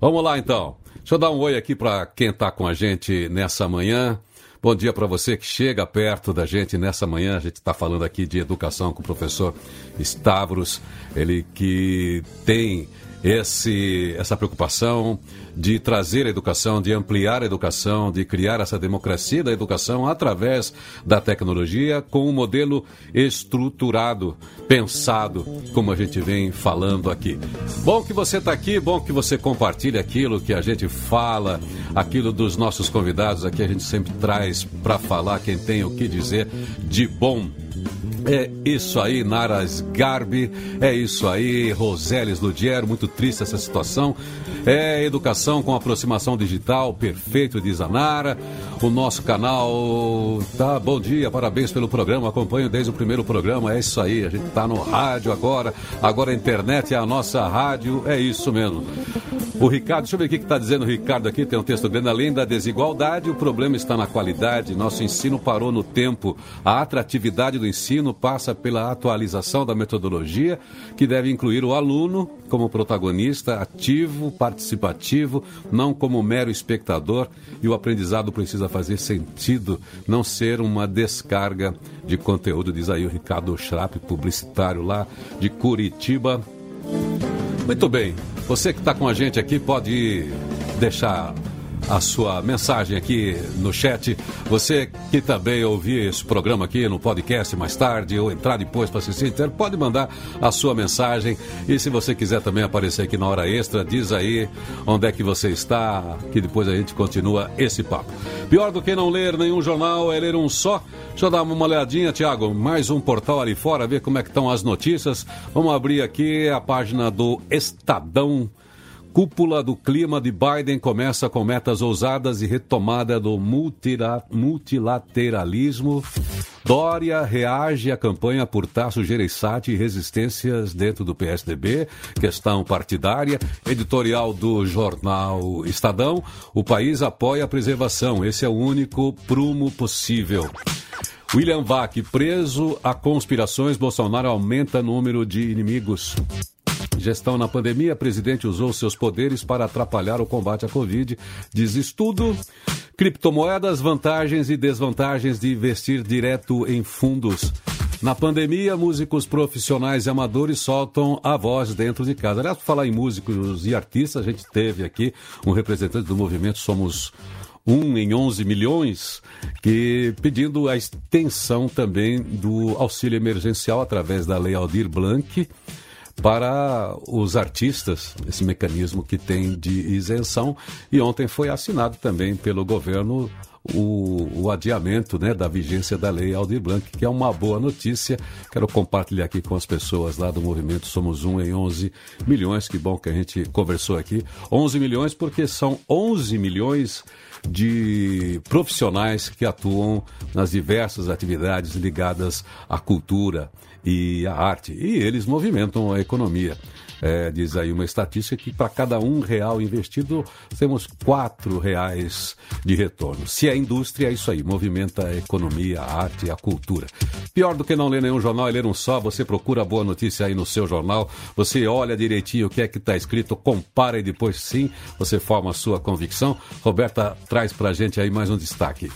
Vamos lá então. Deixa eu dar um oi aqui para quem está com a gente nessa manhã. Bom dia para você que chega perto da gente nessa manhã. A gente está falando aqui de educação com o professor Stavros, ele que tem esse, essa preocupação de trazer a educação, de ampliar a educação, de criar essa democracia da educação através da tecnologia com um modelo estruturado, pensado, como a gente vem falando aqui. Bom que você está aqui, bom que você compartilha aquilo que a gente fala, aquilo dos nossos convidados aqui, a gente sempre traz para falar quem tem o que dizer de bom. É isso aí, Naras Garbi. É isso aí, Roseles Ludiero. Muito triste essa situação. É educação com aproximação digital, perfeito, diz a Nara. O nosso canal tá bom dia, parabéns pelo programa. Acompanho desde o primeiro programa. É isso aí, a gente tá no rádio agora. Agora a internet é a nossa rádio. É isso mesmo. O Ricardo, deixa eu ver o que está dizendo o Ricardo aqui. Tem um texto grande. Além da desigualdade, o problema está na qualidade. Nosso ensino parou no tempo. A atratividade do ensino passa pela atualização da metodologia, que deve incluir o aluno como protagonista ativo, participativo, não como mero espectador, e o aprendizado precisa fazer sentido, não ser uma descarga de conteúdo, diz aí o Ricardo Schrapp, publicitário lá de Curitiba. Muito bem, você que está com a gente aqui pode deixar a sua mensagem aqui no chat. Você que também ouvir esse programa aqui no podcast mais tarde ou entrar depois para assistir inteiro, pode mandar a sua mensagem. E se você quiser também aparecer aqui na hora extra, diz aí onde é que você está, que depois a gente continua esse papo. Pior do que não ler nenhum jornal é ler um só. Deixa eu dar uma olhadinha, Tiago. Mais um portal ali fora, ver como é que estão as notícias. Vamos abrir aqui a página do Estadão Cúpula do clima de Biden começa com metas ousadas e retomada do multilateralismo. Dória reage à campanha por Tasso Gereissati e resistências dentro do PSDB. Questão partidária. Editorial do jornal Estadão. O país apoia a preservação. Esse é o único prumo possível. William Vac, preso a conspirações, Bolsonaro aumenta o número de inimigos. Gestão na pandemia, presidente usou seus poderes para atrapalhar o combate à Covid. Diz estudo. Criptomoedas, vantagens e desvantagens de investir direto em fundos. Na pandemia, músicos profissionais e amadores soltam a voz dentro de casa. Aliás, por falar em músicos e artistas, a gente teve aqui um representante do movimento Somos um em 11 milhões, que pedindo a extensão também do auxílio emergencial através da Lei Aldir Blanc para os artistas, esse mecanismo que tem de isenção. E ontem foi assinado também pelo governo o, o, adiamento né, da vigência da lei Aldir Blanc, que é uma boa notícia. Quero compartilhar aqui com as pessoas lá do movimento Somos Um em 11 milhões. Que bom que a gente conversou aqui. 11 milhões porque são 11 milhões de profissionais que atuam nas diversas atividades ligadas à cultura e à arte. E eles movimentam a economia. É, diz aí uma estatística que para cada um real investido temos quatro reais de retorno. Se a indústria é isso aí, movimenta a economia, a arte a cultura. Pior do que não ler nenhum jornal é ler um só, você procura a boa notícia aí no seu jornal, você olha direitinho o que é que está escrito, compara e depois sim você forma a sua convicção. Roberta traz para gente aí mais um destaque.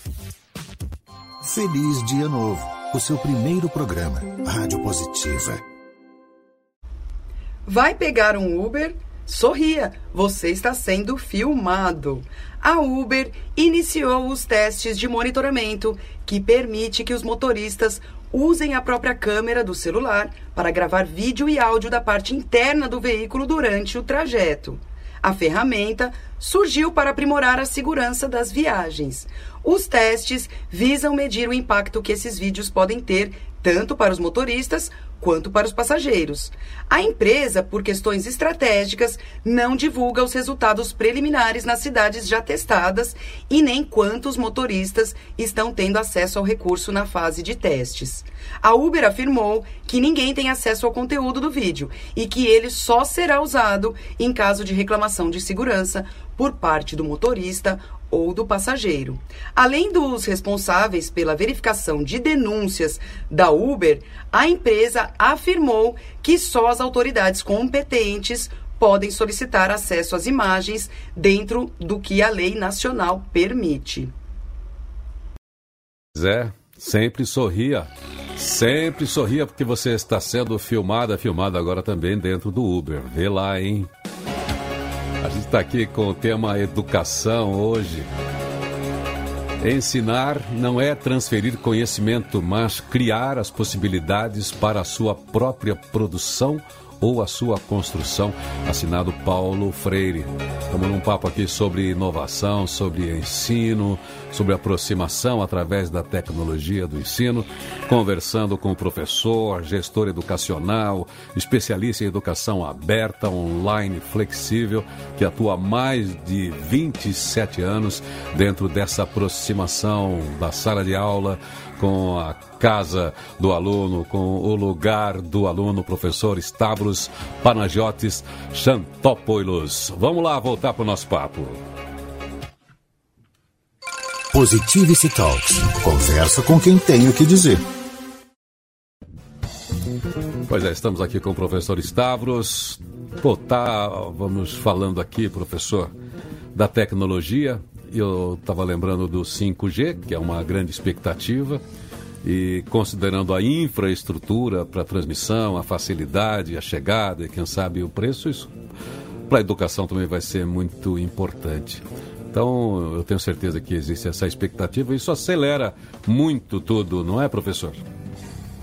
Feliz Dia Novo, o seu primeiro programa, Rádio Positiva. Vai pegar um Uber? Sorria, você está sendo filmado. A Uber iniciou os testes de monitoramento que permite que os motoristas usem a própria câmera do celular para gravar vídeo e áudio da parte interna do veículo durante o trajeto. A ferramenta surgiu para aprimorar a segurança das viagens. Os testes visam medir o impacto que esses vídeos podem ter tanto para os motoristas quanto para os passageiros. A empresa, por questões estratégicas, não divulga os resultados preliminares nas cidades já testadas e nem quantos motoristas estão tendo acesso ao recurso na fase de testes. A Uber afirmou que ninguém tem acesso ao conteúdo do vídeo e que ele só será usado em caso de reclamação de segurança por parte do motorista ou do passageiro. Além dos responsáveis pela verificação de denúncias da Uber, a empresa afirmou que só as autoridades competentes podem solicitar acesso às imagens dentro do que a lei nacional permite. Zé, sempre sorria. Sempre sorria porque você está sendo filmada, filmado agora também dentro do Uber. Vê lá, hein? A gente está aqui com o tema educação hoje. Ensinar não é transferir conhecimento, mas criar as possibilidades para a sua própria produção ou a sua construção. Assinado Paulo Freire. Estamos num papo aqui sobre inovação, sobre ensino, sobre aproximação através da tecnologia do ensino, conversando com o professor, gestor educacional, especialista em educação aberta, online, flexível, que atua há mais de 27 anos dentro dessa aproximação da sala de aula com a casa do aluno, com o lugar do aluno, professor Stavros Panagiotis Chantopoulos. Vamos lá voltar para o nosso papo. Positivity Talks. Conversa com quem tem o que dizer. Pois é, estamos aqui com o professor Stavros. Pô, tá, vamos falando aqui, professor, da tecnologia, eu estava lembrando do 5G, que é uma grande expectativa, e considerando a infraestrutura para transmissão, a facilidade, a chegada e quem sabe o preço, isso para a educação também vai ser muito importante. Então, eu tenho certeza que existe essa expectativa e isso acelera muito tudo, não é, professor?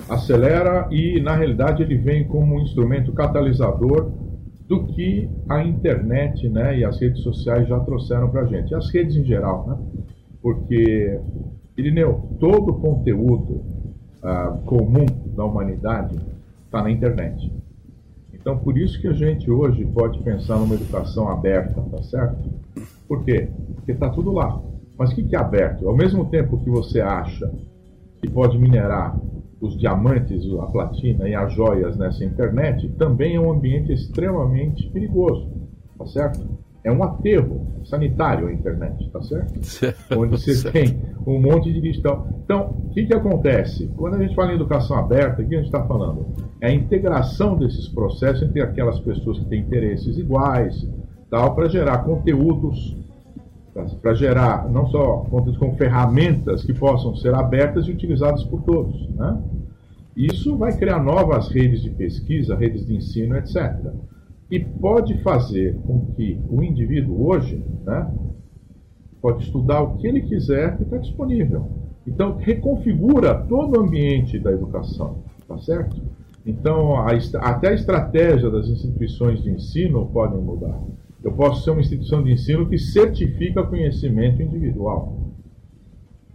Acelera e, na realidade, ele vem como um instrumento catalisador do que a internet né, e as redes sociais já trouxeram para a gente. As redes em geral, né? Porque, Irineu, todo conteúdo ah, comum da humanidade está na internet. Então, por isso que a gente hoje pode pensar numa educação aberta, tá certo? Por quê? Porque está tudo lá. Mas o que é aberto? Ao mesmo tempo que você acha que pode minerar os diamantes, a platina e as joias nessa internet, também é um ambiente extremamente perigoso, tá certo? É um aterro sanitário a internet, tá certo? Onde você tem um monte de digital. Então, o que, que acontece? Quando a gente fala em educação aberta, o que a gente está falando? É a integração desses processos entre aquelas pessoas que têm interesses iguais, tal, para gerar conteúdos, para gerar não só conteúdos com ferramentas que possam ser abertas e utilizadas por todos, né? Isso vai criar novas redes de pesquisa, redes de ensino, etc. E pode fazer com que o indivíduo hoje né, pode estudar o que ele quiser que está disponível. Então, reconfigura todo o ambiente da educação, tá certo? Então, a, até a estratégia das instituições de ensino podem mudar. Eu posso ser uma instituição de ensino que certifica conhecimento individual.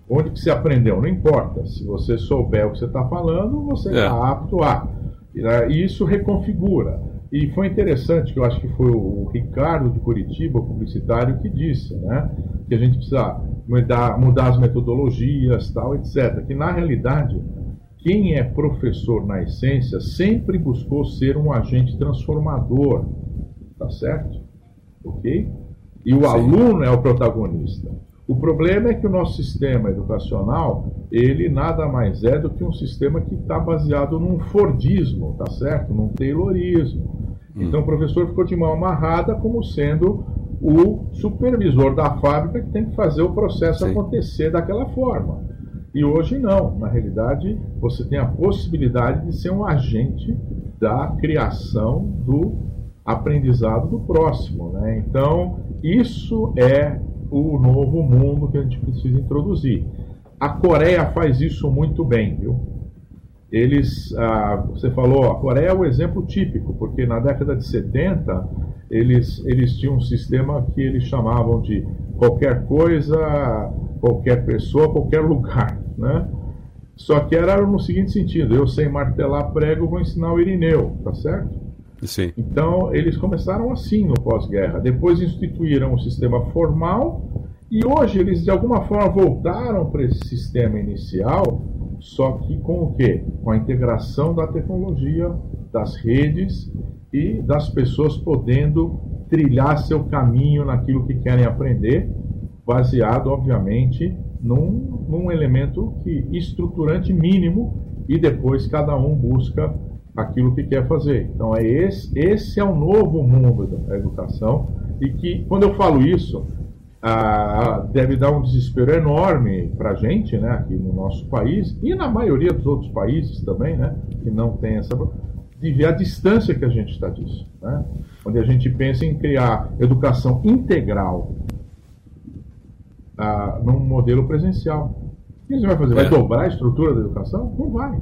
Onde que você aprendeu? Não importa. Se você souber o que você está falando, você está é. apto a. E isso reconfigura. E foi interessante, que eu acho que foi o Ricardo de Curitiba, o publicitário, que disse né, que a gente precisa mudar, mudar as metodologias, tal, etc. Que na realidade, quem é professor na essência sempre buscou ser um agente transformador, tá certo? Ok? E o Sim. aluno é o protagonista. O problema é que o nosso sistema educacional, ele nada mais é do que um sistema que está baseado num Fordismo, tá certo? Num Taylorismo. Hum. Então o professor ficou de mão amarrada como sendo o supervisor da fábrica que tem que fazer o processo Sim. acontecer daquela forma. E hoje não. Na realidade, você tem a possibilidade de ser um agente da criação do aprendizado do próximo. Né? Então, isso é o novo mundo que a gente precisa introduzir. A Coreia faz isso muito bem, viu? Eles, ah, você falou, a Coreia é o exemplo típico, porque na década de 70 eles, eles tinham um sistema que eles chamavam de qualquer coisa, qualquer pessoa, qualquer lugar, né? Só que era no seguinte sentido, eu sem martelar prego vou ensinar o Irineu, tá certo? Sim. Então, eles começaram assim no pós-guerra. Depois instituíram o sistema formal e hoje eles, de alguma forma, voltaram para esse sistema inicial, só que com o quê? Com a integração da tecnologia, das redes e das pessoas podendo trilhar seu caminho naquilo que querem aprender, baseado, obviamente, num, num elemento que, estruturante mínimo e depois cada um busca aquilo que quer fazer. Então é esse, esse é o novo mundo da educação e que quando eu falo isso ah, deve dar um desespero enorme para a gente, né, aqui no nosso país e na maioria dos outros países também, né, que não tem essa de ver a distância que a gente está disso, né? onde a gente pensa em criar educação integral ah, num modelo presencial. O que você vai fazer? Vai é. dobrar a estrutura da educação? Não vai.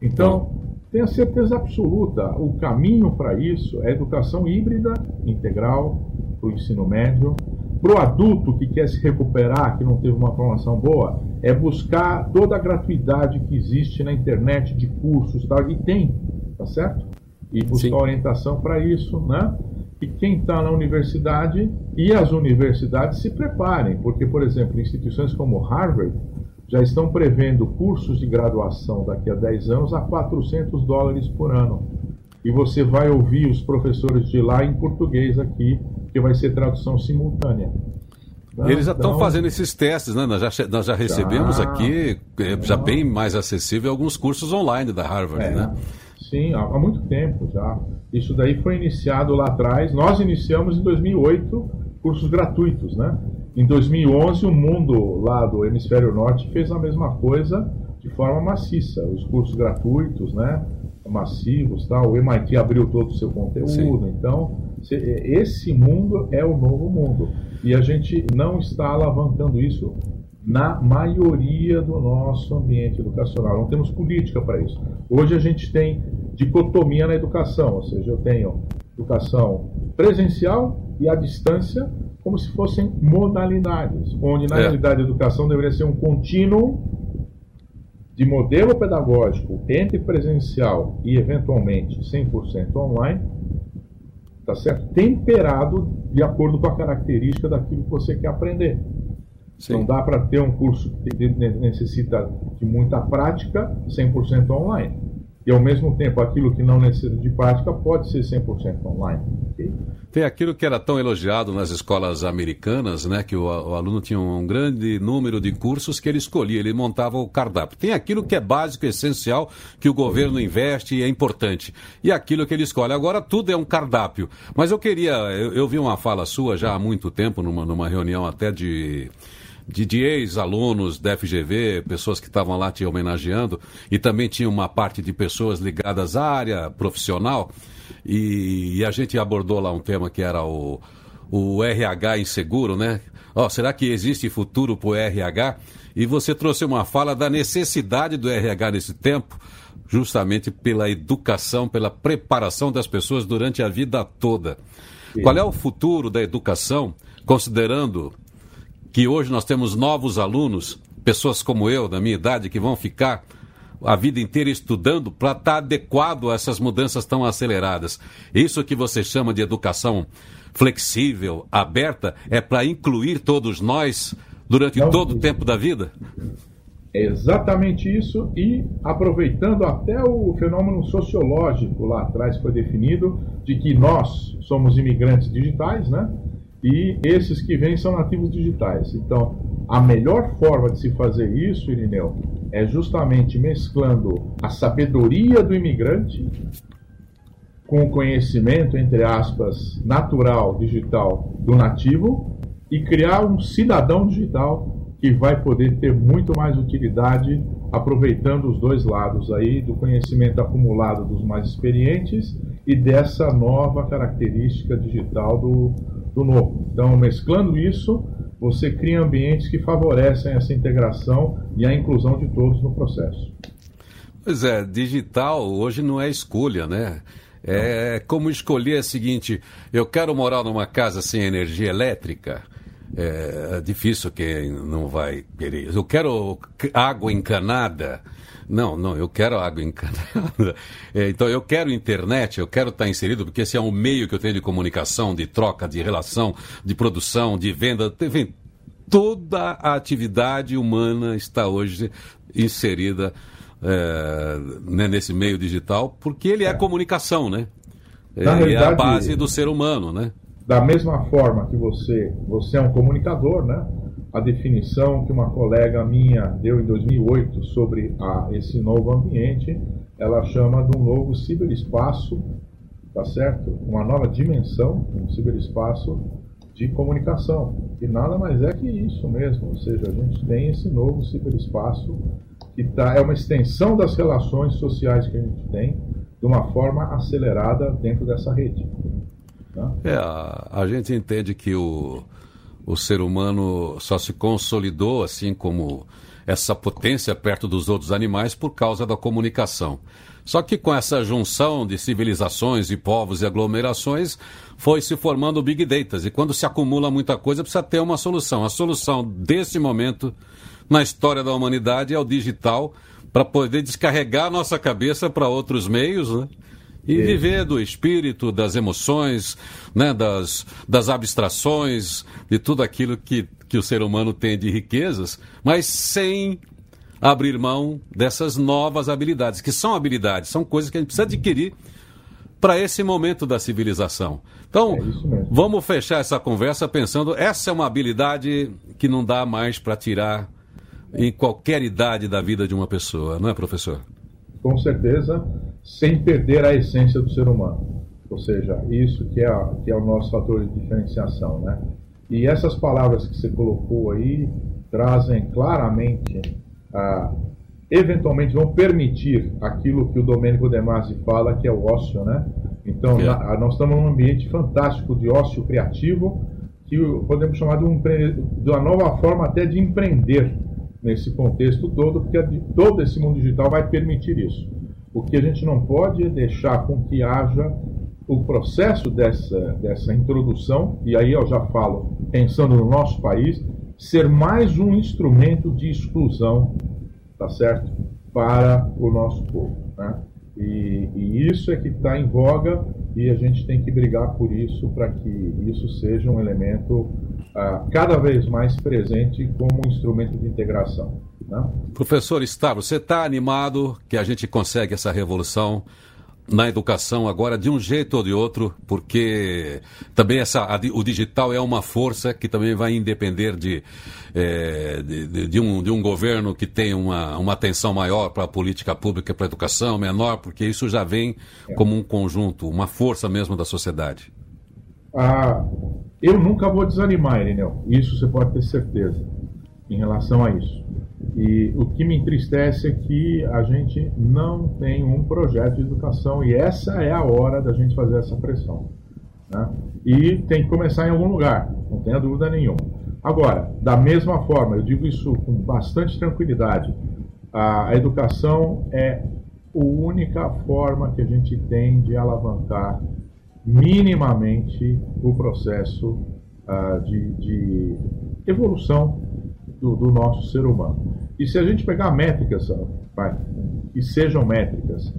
Então, Tenha certeza absoluta, o caminho para isso é educação híbrida, integral, para o ensino médio. Para o adulto que quer se recuperar, que não teve uma formação boa, é buscar toda a gratuidade que existe na internet de cursos tal, e tem, tá certo? E buscar Sim. orientação para isso, né? E quem está na universidade e as universidades se preparem, porque, por exemplo, instituições como Harvard já estão prevendo cursos de graduação daqui a 10 anos a 400 dólares por ano. E você vai ouvir os professores de lá em português aqui, que vai ser tradução simultânea. Né? Eles já estão então, fazendo esses testes, né? Nós já, nós já recebemos já, aqui, é, já bem mais acessível, alguns cursos online da Harvard, é, né? Sim, há, há, muito tempo já. Isso daí foi iniciado lá atrás. Nós iniciamos em 2008 cursos gratuitos, né? Em 2011, o mundo lá do hemisfério norte fez a mesma coisa de forma maciça. Os cursos gratuitos, né? Massivos, tal. O MIT abriu todo o seu conteúdo. Sim. Então, esse mundo é o novo mundo. E a gente não está alavancando isso na maioria do nosso ambiente educacional. Não temos política para isso. Hoje a gente tem dicotomia na educação, ou seja, eu tenho educação presencial e à distância como se fossem modalidades, onde na é. realidade a educação deveria ser um contínuo de modelo pedagógico entre presencial e eventualmente 100% online, tá certo? Temperado de acordo com a característica daquilo que você quer aprender. Sim. Não dá para ter um curso que necessita de muita prática 100% online. E ao mesmo tempo, aquilo que não necessita de prática pode ser 100% online. Okay? Tem aquilo que era tão elogiado nas escolas americanas, né, que o, o, aluno tinha um grande número de cursos que ele escolhia, ele montava o cardápio. Tem aquilo que é básico, essencial, que o governo investe e é importante. E aquilo que ele escolhe. Agora tudo é um cardápio. Mas eu queria, eu, eu vi uma fala sua já há muito tempo, numa, numa reunião até de de, de ex-alunos da FGV, pessoas que estavam lá te homenageando, e também tinha uma parte de pessoas ligadas à área profissional, e, e a gente abordou lá um tema que era o, o RH inseguro, né? Oh, será que existe futuro para o RH? E você trouxe uma fala da necessidade do RH nesse tempo, justamente pela educação, pela preparação das pessoas durante a vida toda. Sim. Qual é o futuro da educação, considerando que hoje nós temos novos alunos, pessoas como eu, da minha idade, que vão ficar a vida inteira estudando para estar tá adequado a essas mudanças tão aceleradas. Isso que você chama de educação flexível, aberta, é para incluir todos nós durante Não, todo o tempo da vida? Exatamente isso, e aproveitando até o fenômeno sociológico lá atrás foi definido, de que nós somos imigrantes digitais, né? E esses que vêm são nativos digitais. Então, a melhor forma de se fazer isso, Irineu, é justamente mesclando a sabedoria do imigrante com o conhecimento, entre aspas, natural, digital do nativo e criar um cidadão digital que vai poder ter muito mais utilidade aproveitando os dois lados aí do conhecimento acumulado dos mais experientes e dessa nova característica digital do, do novo. Então, mesclando isso, você cria ambientes que favorecem essa integração e a inclusão de todos no processo. Pois é, digital hoje não é escolha, né? É como escolher o seguinte: eu quero morar numa casa sem energia elétrica. É difícil quem não vai querer. Eu quero água encanada. Não, não, eu quero água encanada. É, então eu quero internet, eu quero estar inserido, porque esse é um meio que eu tenho de comunicação, de troca, de relação, de produção, de venda. Enfim, toda a atividade humana está hoje inserida é, né, nesse meio digital, porque ele é, é comunicação, né? É, é a base do ser humano, né? Da mesma forma que você, você é um comunicador, né? A definição que uma colega minha deu em 2008 sobre a, esse novo ambiente, ela chama de um novo ciberespaço, tá certo? Uma nova dimensão, um ciberespaço de comunicação. E nada mais é que isso mesmo, ou seja, a gente tem esse novo ciberespaço que tá, é uma extensão das relações sociais que a gente tem de uma forma acelerada dentro dessa rede. Tá? É, a, a gente entende que o, o ser humano só se consolidou assim como essa potência perto dos outros animais por causa da comunicação. Só que com essa junção de civilizações e povos e aglomerações, foi se formando o Big Data. E quando se acumula muita coisa, precisa ter uma solução. A solução desse momento na história da humanidade é o digital para poder descarregar a nossa cabeça para outros meios, né? E é. viver do espírito, das emoções, né? das, das abstrações, de tudo aquilo que, que o ser humano tem de riquezas, mas sem abrir mão dessas novas habilidades, que são habilidades, são coisas que a gente precisa adquirir para esse momento da civilização. Então, é vamos fechar essa conversa pensando, essa é uma habilidade que não dá mais para tirar em qualquer idade da vida de uma pessoa, não é, professor? Com certeza, sem perder a essência do ser humano. Ou seja, isso que é, a, que é o nosso fator de diferenciação, né? E essas palavras que você colocou aí trazem claramente, ah, eventualmente vão permitir aquilo que o Domênico De Masi fala, que é o ócio, né? Então, é. na, nós estamos num ambiente fantástico de ócio criativo, que podemos chamar de, um, de uma nova forma até de empreender, nesse contexto todo, porque todo esse mundo digital vai permitir isso. O que a gente não pode é deixar com que haja o processo dessa, dessa introdução, e aí eu já falo, pensando no nosso país, ser mais um instrumento de exclusão, tá certo? Para o nosso povo. Né? E, e isso é que está em voga e a gente tem que brigar por isso para que isso seja um elemento ah, cada vez mais presente como um instrumento de integração. Né? Professor Estavo, você está animado que a gente consegue essa revolução na educação agora de um jeito ou de outro, porque também essa, a, o digital é uma força que também vai independer de, é, de, de, um, de um governo que tem uma, uma atenção maior para a política pública, para a educação, menor, porque isso já vem como um conjunto, uma força mesmo da sociedade. Ah, eu nunca vou desanimar, Irineu. Isso você pode ter certeza. Em relação a isso. E o que me entristece é que a gente não tem um projeto de educação e essa é a hora da gente fazer essa pressão. Né? E tem que começar em algum lugar, não tenha dúvida nenhuma. Agora, da mesma forma, eu digo isso com bastante tranquilidade, a educação é a única forma que a gente tem de alavancar minimamente o processo uh, de, de, evolução do, do, nosso ser humano. E se a gente pegar métricas, pai, que sejam métricas,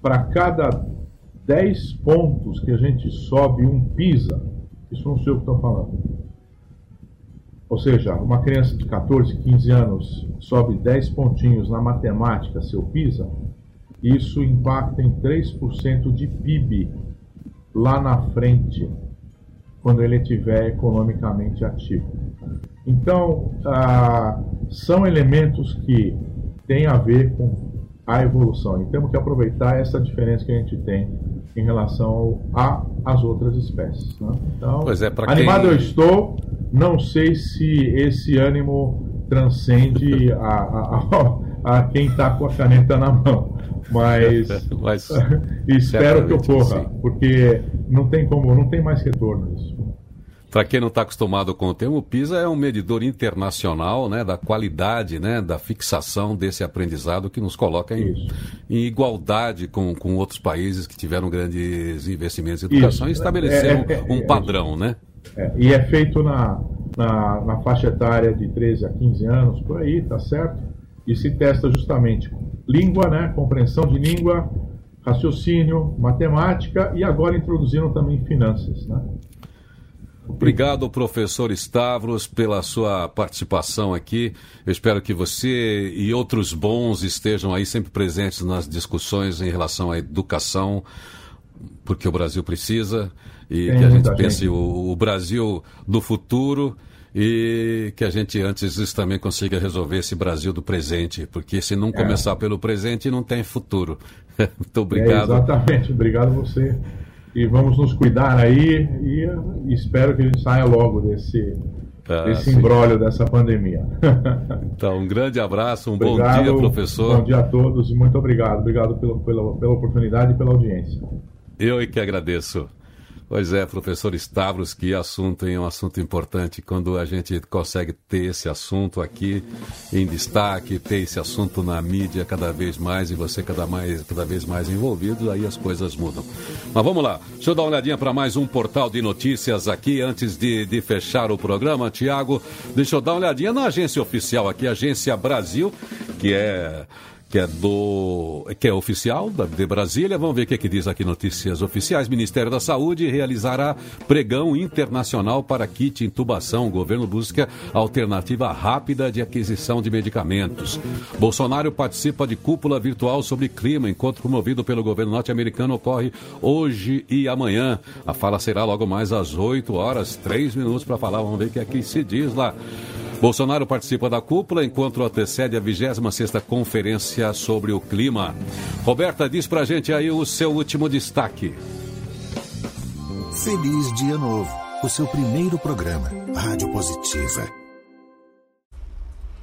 para cada 10 pontos que a gente sobe um PISA, isso não sei o que estou falando. Ou seja, uma criança de 14, 15 anos sobe 10 pontinhos na matemática, seu PISA, isso impacta em 3% de PIB lá na frente, quando ele estiver economicamente ativo. Então, ah, são elementos que têm a ver com a evolução e temos que aproveitar essa diferença que a gente tem em relação às outras espécies. Né? Então, pois é, animado quem... eu estou, não sei se esse ânimo transcende a, a, a, a quem está com a caneta na mão, mas, mas espero que ocorra, sim. porque não tem como, não tem mais retorno isso. Para quem não está acostumado com o termo, o PISA é um medidor internacional né, da qualidade, né, da fixação desse aprendizado que nos coloca em, em igualdade com, com outros países que tiveram grandes investimentos em educação Isso. e estabeleceram é, é, é, um padrão, né? É, e é feito na, na, na, faixa etária de 13 a 15 anos, por aí, tá certo? E se testa justamente língua, né, compreensão de língua, raciocínio, matemática e agora introduziram também finanças, né? Obrigado, professor Stavros, pela sua participação aqui. Eu espero que você e outros bons estejam aí sempre presentes nas discussões em relação à educação, porque o Brasil precisa, e Tem que a gente pense o, o Brasil do futuro e que a gente antes disso também consiga resolver esse Brasil do presente, porque se não é. começar pelo presente não tem futuro. Muito obrigado. É exatamente, obrigado a você e vamos nos cuidar aí e espero que a gente saia logo desse, ah, desse embrólio dessa pandemia. Então, um grande abraço, um obrigado, bom dia, professor. Bom dia a todos e muito obrigado. Obrigado pelo, pela, pela oportunidade e pela audiência. Eu é que agradeço. Pois é, professor Stavros, que assunto? É um assunto importante quando a gente consegue ter esse assunto aqui em destaque, ter esse assunto na mídia cada vez mais e você cada, mais, cada vez mais envolvido, aí as coisas mudam. Mas vamos lá, deixa eu dar uma olhadinha para mais um portal de notícias aqui antes de, de fechar o programa. Tiago, deixa eu dar uma olhadinha na agência oficial aqui, Agência Brasil, que é que é do que é oficial da, de Brasília. Vamos ver o que, é que diz aqui notícias oficiais. Ministério da Saúde realizará pregão internacional para kit intubação. O governo busca alternativa rápida de aquisição de medicamentos. Bolsonaro participa de cúpula virtual sobre clima. Encontro promovido pelo governo norte-americano ocorre hoje e amanhã. A fala será logo mais às 8 horas, 3 minutos para falar. Vamos ver o que aqui é se diz lá. Bolsonaro participa da cúpula enquanto antecede a 26ª Conferência sobre o Clima. Roberta, diz pra gente aí o seu último destaque. Feliz Dia Novo, o seu primeiro programa, Rádio Positiva.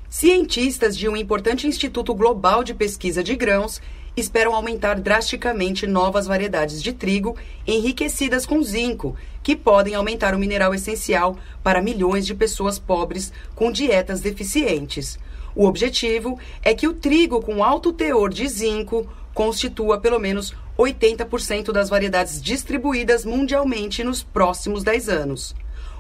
Cientistas de um importante instituto global de pesquisa de grãos esperam aumentar drasticamente novas variedades de trigo enriquecidas com zinco, que podem aumentar o mineral essencial para milhões de pessoas pobres com dietas deficientes. O objetivo é que o trigo com alto teor de zinco constitua pelo menos 80% das variedades distribuídas mundialmente nos próximos 10 anos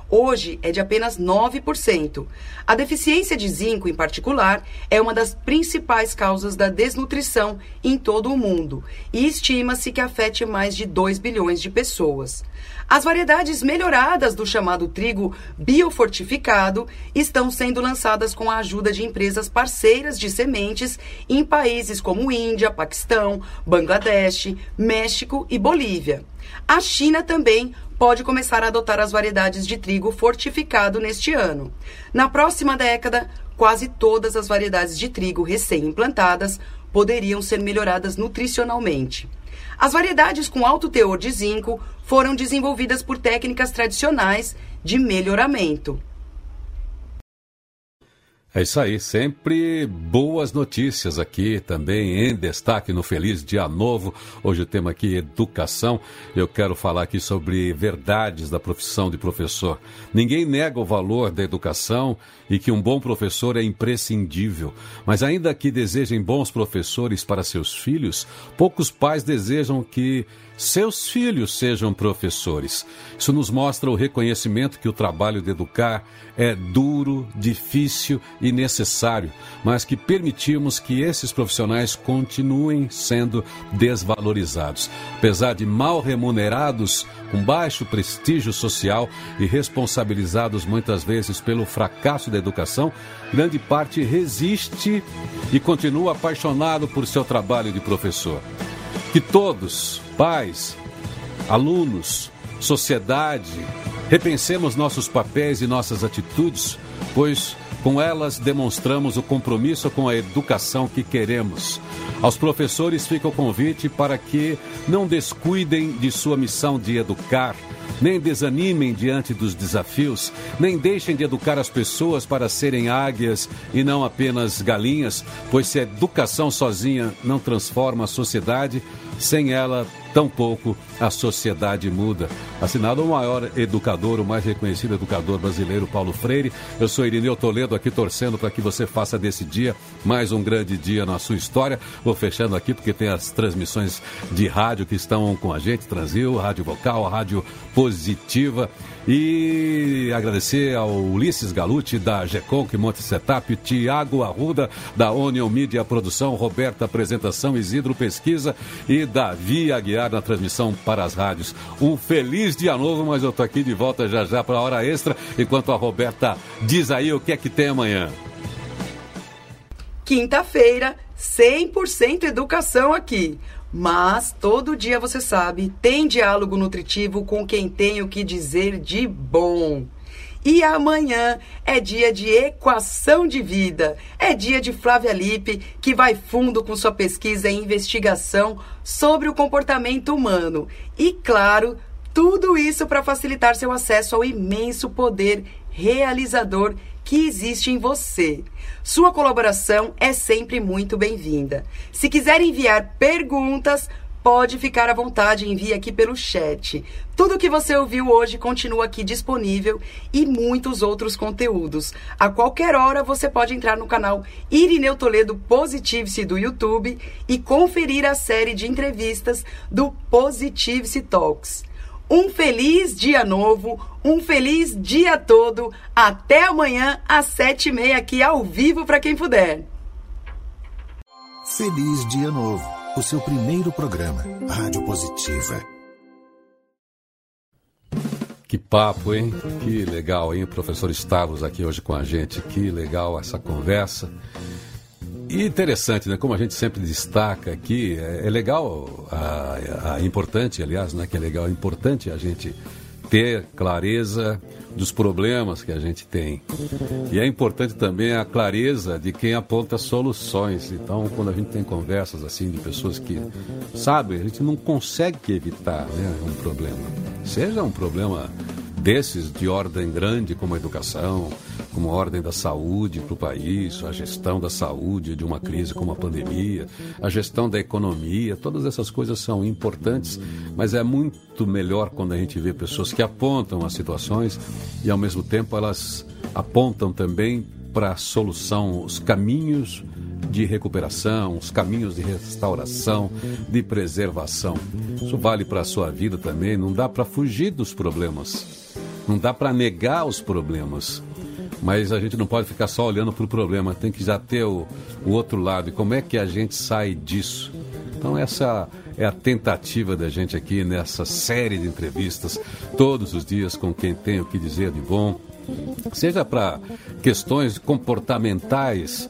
hoje é de apenas 9%. A deficiência de zinco, em particular, é uma das principais causas da desnutrição em todo o mundo e estima-se que afete mais de 2 bilhões de pessoas. As variedades melhoradas do chamado trigo biofortificado estão sendo lançadas com a ajuda de empresas parceiras de sementes em países como Índia, Paquistão, Bangladesh, México e Bolívia. A China também pode começar a adotar as variedades de trigo fortificado neste ano. Na próxima década, quase todas as variedades de trigo recém-implantadas poderiam ser melhoradas nutricionalmente. As variedades com alto teor de zinco foram desenvolvidas por técnicas tradicionais de melhoramento. É isso aí, sempre boas notícias aqui também em destaque no Feliz Dia Novo. Hoje o tema aqui educação. Eu quero falar aqui sobre verdades da profissão de professor. Ninguém nega o valor da educação e que um bom professor é imprescindível. Mas ainda que desejem bons professores para seus filhos, poucos pais desejam que seus filhos sejam professores. Isso nos mostra o reconhecimento que o trabalho de educar é duro, difícil e necessário, mas que permitimos que esses profissionais continuem sendo desvalorizados. Apesar de mal remunerados, com baixo prestígio social e responsabilizados muitas vezes pelo fracasso da educação, grande parte resiste e continua apaixonado por seu trabalho de professor. Que todos, pais, alunos, sociedade, repensemos nossos papéis e nossas atitudes, pois com elas demonstramos o compromisso com a educação que queremos. Aos professores fica o convite para que não descuidem de sua missão de educar, nem desanimem diante dos desafios, nem deixem de educar as pessoas para serem águias e não apenas galinhas, pois se a educação sozinha não transforma a sociedade, sem ela, tampouco a sociedade muda. Assinado o maior educador, o mais reconhecido educador brasileiro, Paulo Freire. Eu sou Irineu Toledo, aqui torcendo para que você faça desse dia mais um grande dia na sua história. Vou fechando aqui porque tem as transmissões de rádio que estão com a gente, Transil, Rádio Vocal, Rádio Positiva. E agradecer ao Ulisses Galuti, da GECOM, que monta setup, Tiago Arruda, da Onion Media Produção, Roberta Apresentação, Isidro Pesquisa e Davi Aguiar na transmissão para as rádios. Um feliz dia novo, mas eu tô aqui de volta já já para a hora extra, enquanto a Roberta diz aí o que é que tem amanhã. Quinta-feira, 100% educação aqui. Mas todo dia você sabe, tem diálogo nutritivo com quem tem o que dizer de bom. E amanhã é dia de equação de vida. É dia de Flávia Lippe, que vai fundo com sua pesquisa e investigação sobre o comportamento humano. E claro, tudo isso para facilitar seu acesso ao imenso poder realizador que existe em você. Sua colaboração é sempre muito bem-vinda. Se quiser enviar perguntas, pode ficar à vontade, envie aqui pelo chat. Tudo que você ouviu hoje continua aqui disponível e muitos outros conteúdos. A qualquer hora você pode entrar no canal Irineu Toledo Positive-se do YouTube e conferir a série de entrevistas do Positive-se Talks. Um feliz dia novo, um feliz dia todo. Até amanhã às sete e meia aqui ao vivo para quem puder. Feliz Dia Novo o seu primeiro programa, Rádio Positiva. Que papo, hein? Que legal, hein? O professor Stavros aqui hoje com a gente. Que legal essa conversa. E interessante, né? Como a gente sempre destaca aqui, é, é legal, a, a, importante, aliás, né? Que é legal, é importante a gente ter clareza dos problemas que a gente tem. E é importante também a clareza de quem aponta soluções. Então, quando a gente tem conversas assim de pessoas que sabem, a gente não consegue evitar né, um problema. Seja um problema desses de ordem grande como a educação, como a ordem da saúde para o país, a gestão da saúde de uma crise como a pandemia, a gestão da economia, todas essas coisas são importantes, mas é muito melhor quando a gente vê pessoas que apontam as situações e ao mesmo tempo elas apontam também para a solução, os caminhos de recuperação, os caminhos de restauração, de preservação. Isso vale para a sua vida também, não dá para fugir dos problemas. Não dá para negar os problemas. Mas a gente não pode ficar só olhando para o problema, tem que já ter o, o outro lado. E como é que a gente sai disso? Então, essa é a tentativa da gente aqui nessa série de entrevistas, todos os dias, com quem tem o que dizer de bom, seja para questões comportamentais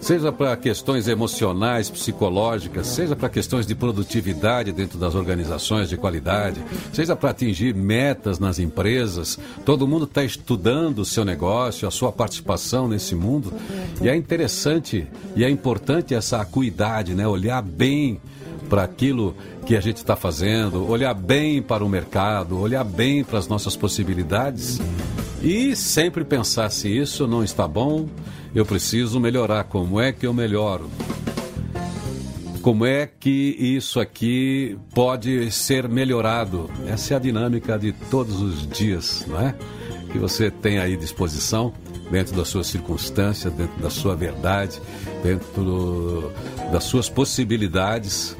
seja para questões emocionais, psicológicas, seja para questões de produtividade dentro das organizações de qualidade, seja para atingir metas nas empresas. Todo mundo está estudando o seu negócio, a sua participação nesse mundo. E é interessante e é importante essa acuidade, né? olhar bem para aquilo que a gente está fazendo, olhar bem para o mercado, olhar bem para as nossas possibilidades e sempre pensar se isso não está bom Eu preciso melhorar. Como é que eu melhoro? Como é que isso aqui pode ser melhorado? Essa é a dinâmica de todos os dias, não é? Que você tem aí disposição dentro das suas circunstâncias, dentro da sua verdade, dentro das suas possibilidades,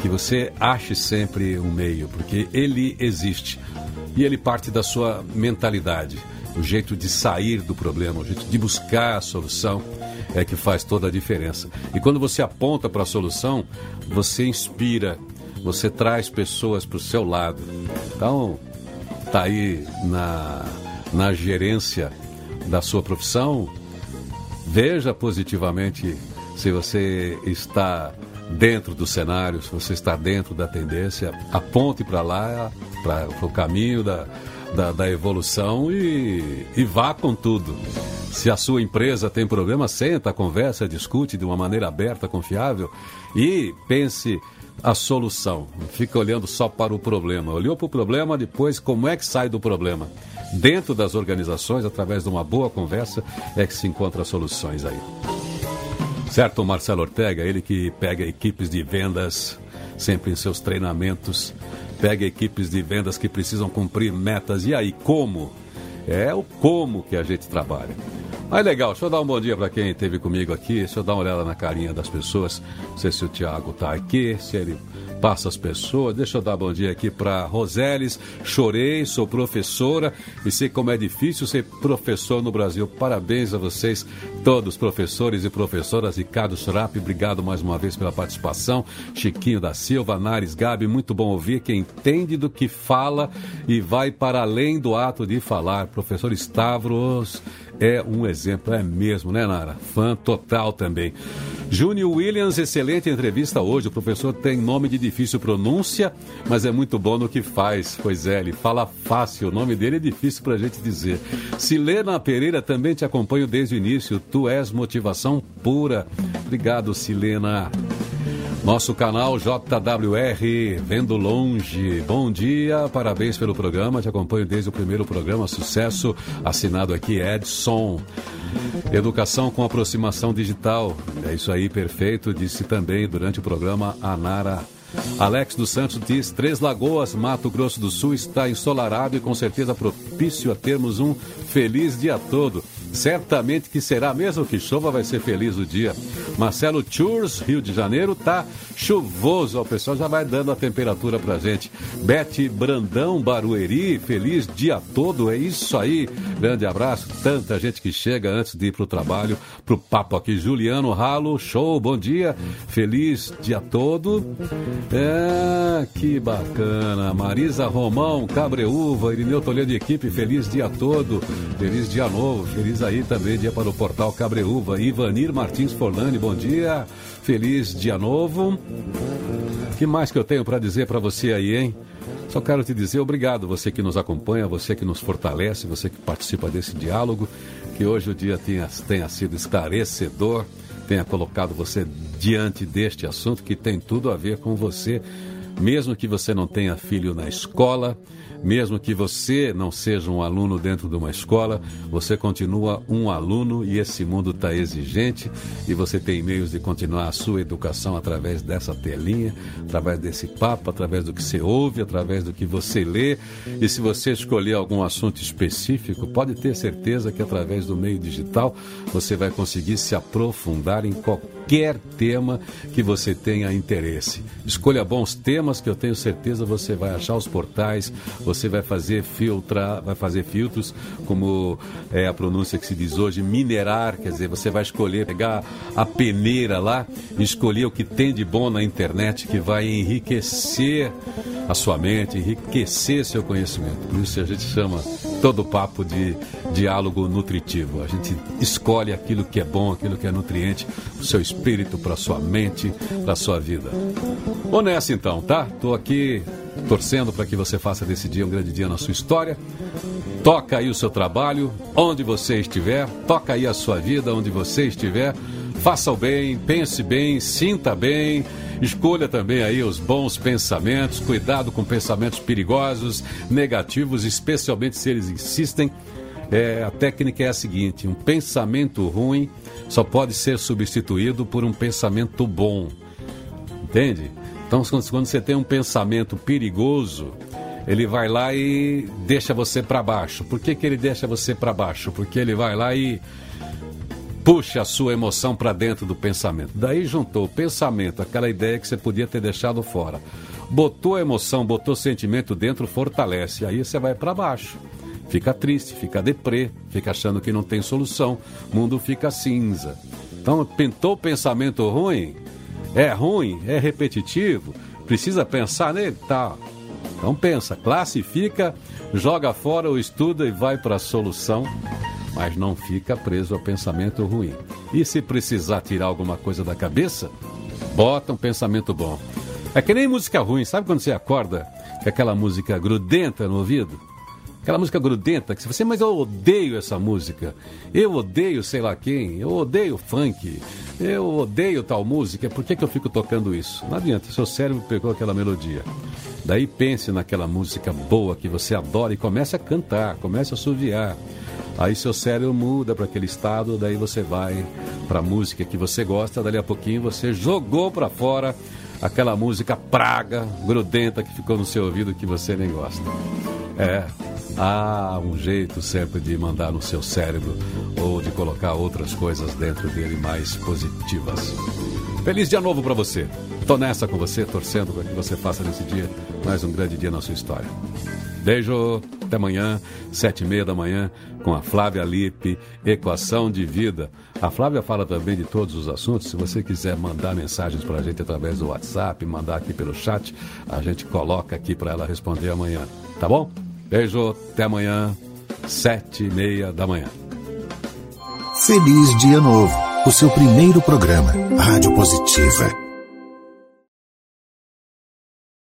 que você ache sempre um meio, porque ele existe e ele parte da sua mentalidade, o jeito de sair do problema, o jeito de buscar a solução é que faz toda a diferença. E quando você aponta para a solução, você inspira, você traz pessoas para o seu lado. Então, tá aí na, na gerência da sua profissão, veja positivamente se você está dentro do cenário, se você está dentro da tendência, aponte para lá, para o caminho da, da, da evolução e, e, vá com tudo. Se a sua empresa tem problema, senta, conversa, discute de uma maneira aberta, confiável e pense a solução. Não fica olhando só para o problema. Olhou para o problema, depois como é que sai do problema. Dentro das organizações, através de uma boa conversa, é que se encontra soluções aí. Certo, Marcelo Ortega, ele que pega equipes de vendas sempre em seus treinamentos, pega equipes de vendas que precisam cumprir metas. E aí, como? É o como que a gente trabalha. Mas legal, deixa eu dar um bom dia para quem esteve comigo aqui. Deixa eu dar uma olhada na carinha das pessoas. Não sei se o Tiago está aqui, se ele passa as pessoas. Deixa eu dar bom dia aqui para Roseles. Chorei, sou professora e sei como é difícil ser professor no Brasil. Parabéns a vocês, todos professores e professoras. Ricardo Churap, obrigado mais uma vez pela participação. Chiquinho da Silva, Nares Gabi, muito bom ouvir quem entende do que fala e vai para além do ato de falar. Professor Stavros é um exemplo, é mesmo, né, Nara? Fã total também. Júnior Williams, excelente entrevista hoje. O professor tem nome de difícil pronúncia, mas é muito bom no que faz. Pois é, ele fala fácil. O nome dele é difícil para a gente dizer. Silena Pereira também te acompanho desde o início. Tu és motivação pura. Obrigado, Silena. Nosso canal JWR, Vendo Longe. Bom dia, parabéns pelo programa. Te acompanho desde o primeiro programa. Sucesso. Assinado aqui Edson. Educação com aproximação digital. É isso aí, perfeito. Disse também durante o programa a Nara Alex dos Santos diz: Três Lagoas, Mato Grosso do Sul está ensolarado e com certeza propício a termos um feliz dia todo. Certamente que será, mesmo que chova, vai ser feliz o dia. Marcelo Tours, Rio de Janeiro, tá chuvoso. O pessoal já vai dando a temperatura pra gente. Bete Brandão, Barueri, feliz dia todo. É isso aí. Grande abraço. Tanta gente que chega antes de ir pro trabalho, pro papo aqui. Juliano Ralo, show, bom dia. Feliz dia todo. É, que bacana. Marisa Romão, Cabreúva, Irineu Toledo equipe, feliz dia todo. Feliz dia novo, feliz aí também, dia para o portal Cabreúva. Ivanir Martins Forlani, bom dia. Feliz dia novo. que mais que eu tenho para dizer para você aí, hein? Só quero te dizer obrigado, você que nos acompanha, você que nos fortalece, você que participa desse diálogo. Que hoje o dia tenha, tenha sido esclarecedor, tenha colocado você diante deste assunto que tem tudo a ver com você, mesmo que você não tenha filho na escola mesmo que você não seja um aluno dentro de uma escola, você continua um aluno e esse mundo está exigente e você tem meios de continuar a sua educação através dessa telinha, através desse papo, através do que você ouve, através do que você lê. E se você escolher algum assunto específico, pode ter certeza que através do meio digital você vai conseguir se aprofundar em qualquer tema que você tenha interesse. Escolha bons temas que eu tenho certeza você vai achar os portais, você vai fazer filtrar, vai fazer filtros, como é a pronúncia que se diz hoje, minerar, quer dizer, você vai escolher, pegar a peneira lá escolher o que tem de bom na internet que vai enriquecer a sua mente, enriquecer seu conhecimento. Por isso a gente chama todo papo de diálogo nutritivo. A gente escolhe aquilo que é bom, aquilo que é nutriente, o seu espírito, para sua mente, para sua vida. Vou nessa então, tá? Tô aqui torcendo para que você faça desse dia um grande dia na sua história. Toca aí o seu trabalho, onde você estiver, toca aí a sua vida, onde você estiver. Faça o bem, pense bem, sinta bem, escolha também aí os bons pensamentos, cuidado com pensamentos perigosos, negativos, especialmente se eles insistem É, a técnica é a seguinte: um pensamento ruim só pode ser substituído por um pensamento bom. Entende? Então, quando você tem um pensamento perigoso, ele vai lá e deixa você para baixo. Por que, que ele deixa você para baixo? Porque ele vai lá e puxa a sua emoção para dentro do pensamento. Daí juntou o pensamento, aquela ideia que você podia ter deixado fora. Botou a emoção, botou o sentimento dentro, fortalece. Aí você vai para baixo. Fica triste, fica deprê, fica achando que não tem solução, o mundo fica cinza. Então, pintou pensamento ruim, é ruim, é repetitivo, precisa pensar nele, tá. Então pensa, classifica, joga fora o estudo e vai para a solução mas não fica preso ao pensamento ruim. E se precisar tirar alguma coisa da cabeça, bota um pensamento bom. É que nem música ruim, sabe quando você acorda com aquela música grudenta no ouvido? Aquela música grudenta que você, mas eu odeio essa música. Eu odeio sei lá quem, eu odeio funk, eu odeio tal música, por que, que eu fico tocando isso? Não adianta, seu cérebro pegou aquela melodia. Daí pense naquela música boa que você adora e comece a cantar, comece a assoviar. Aí seu cérebro muda para aquele estado, daí você vai para a música que você gosta, dali a pouquinho você jogou para fora aquela música praga, grudenta que ficou no seu ouvido que você nem gosta. É, há um jeito sempre de mandar no seu cérebro ou de colocar outras coisas dentro dele mais positivas. Feliz dia novo para você. Tô nessa com você, torcendo para que você faça nesse dia mais um grande dia na sua história. Beijo, até amanhã, sete e meia da manhã, com a Flávia Lippe, Equação de Vida. A Flávia fala também de todos os assuntos. Se você quiser mandar mensagens para a gente através do WhatsApp, mandar aqui pelo chat, a gente coloca aqui para ela responder amanhã. Tá bom? Beijo, até amanhã, sete e meia da manhã. Feliz Dia Novo, o seu primeiro programa, Rádio Positiva.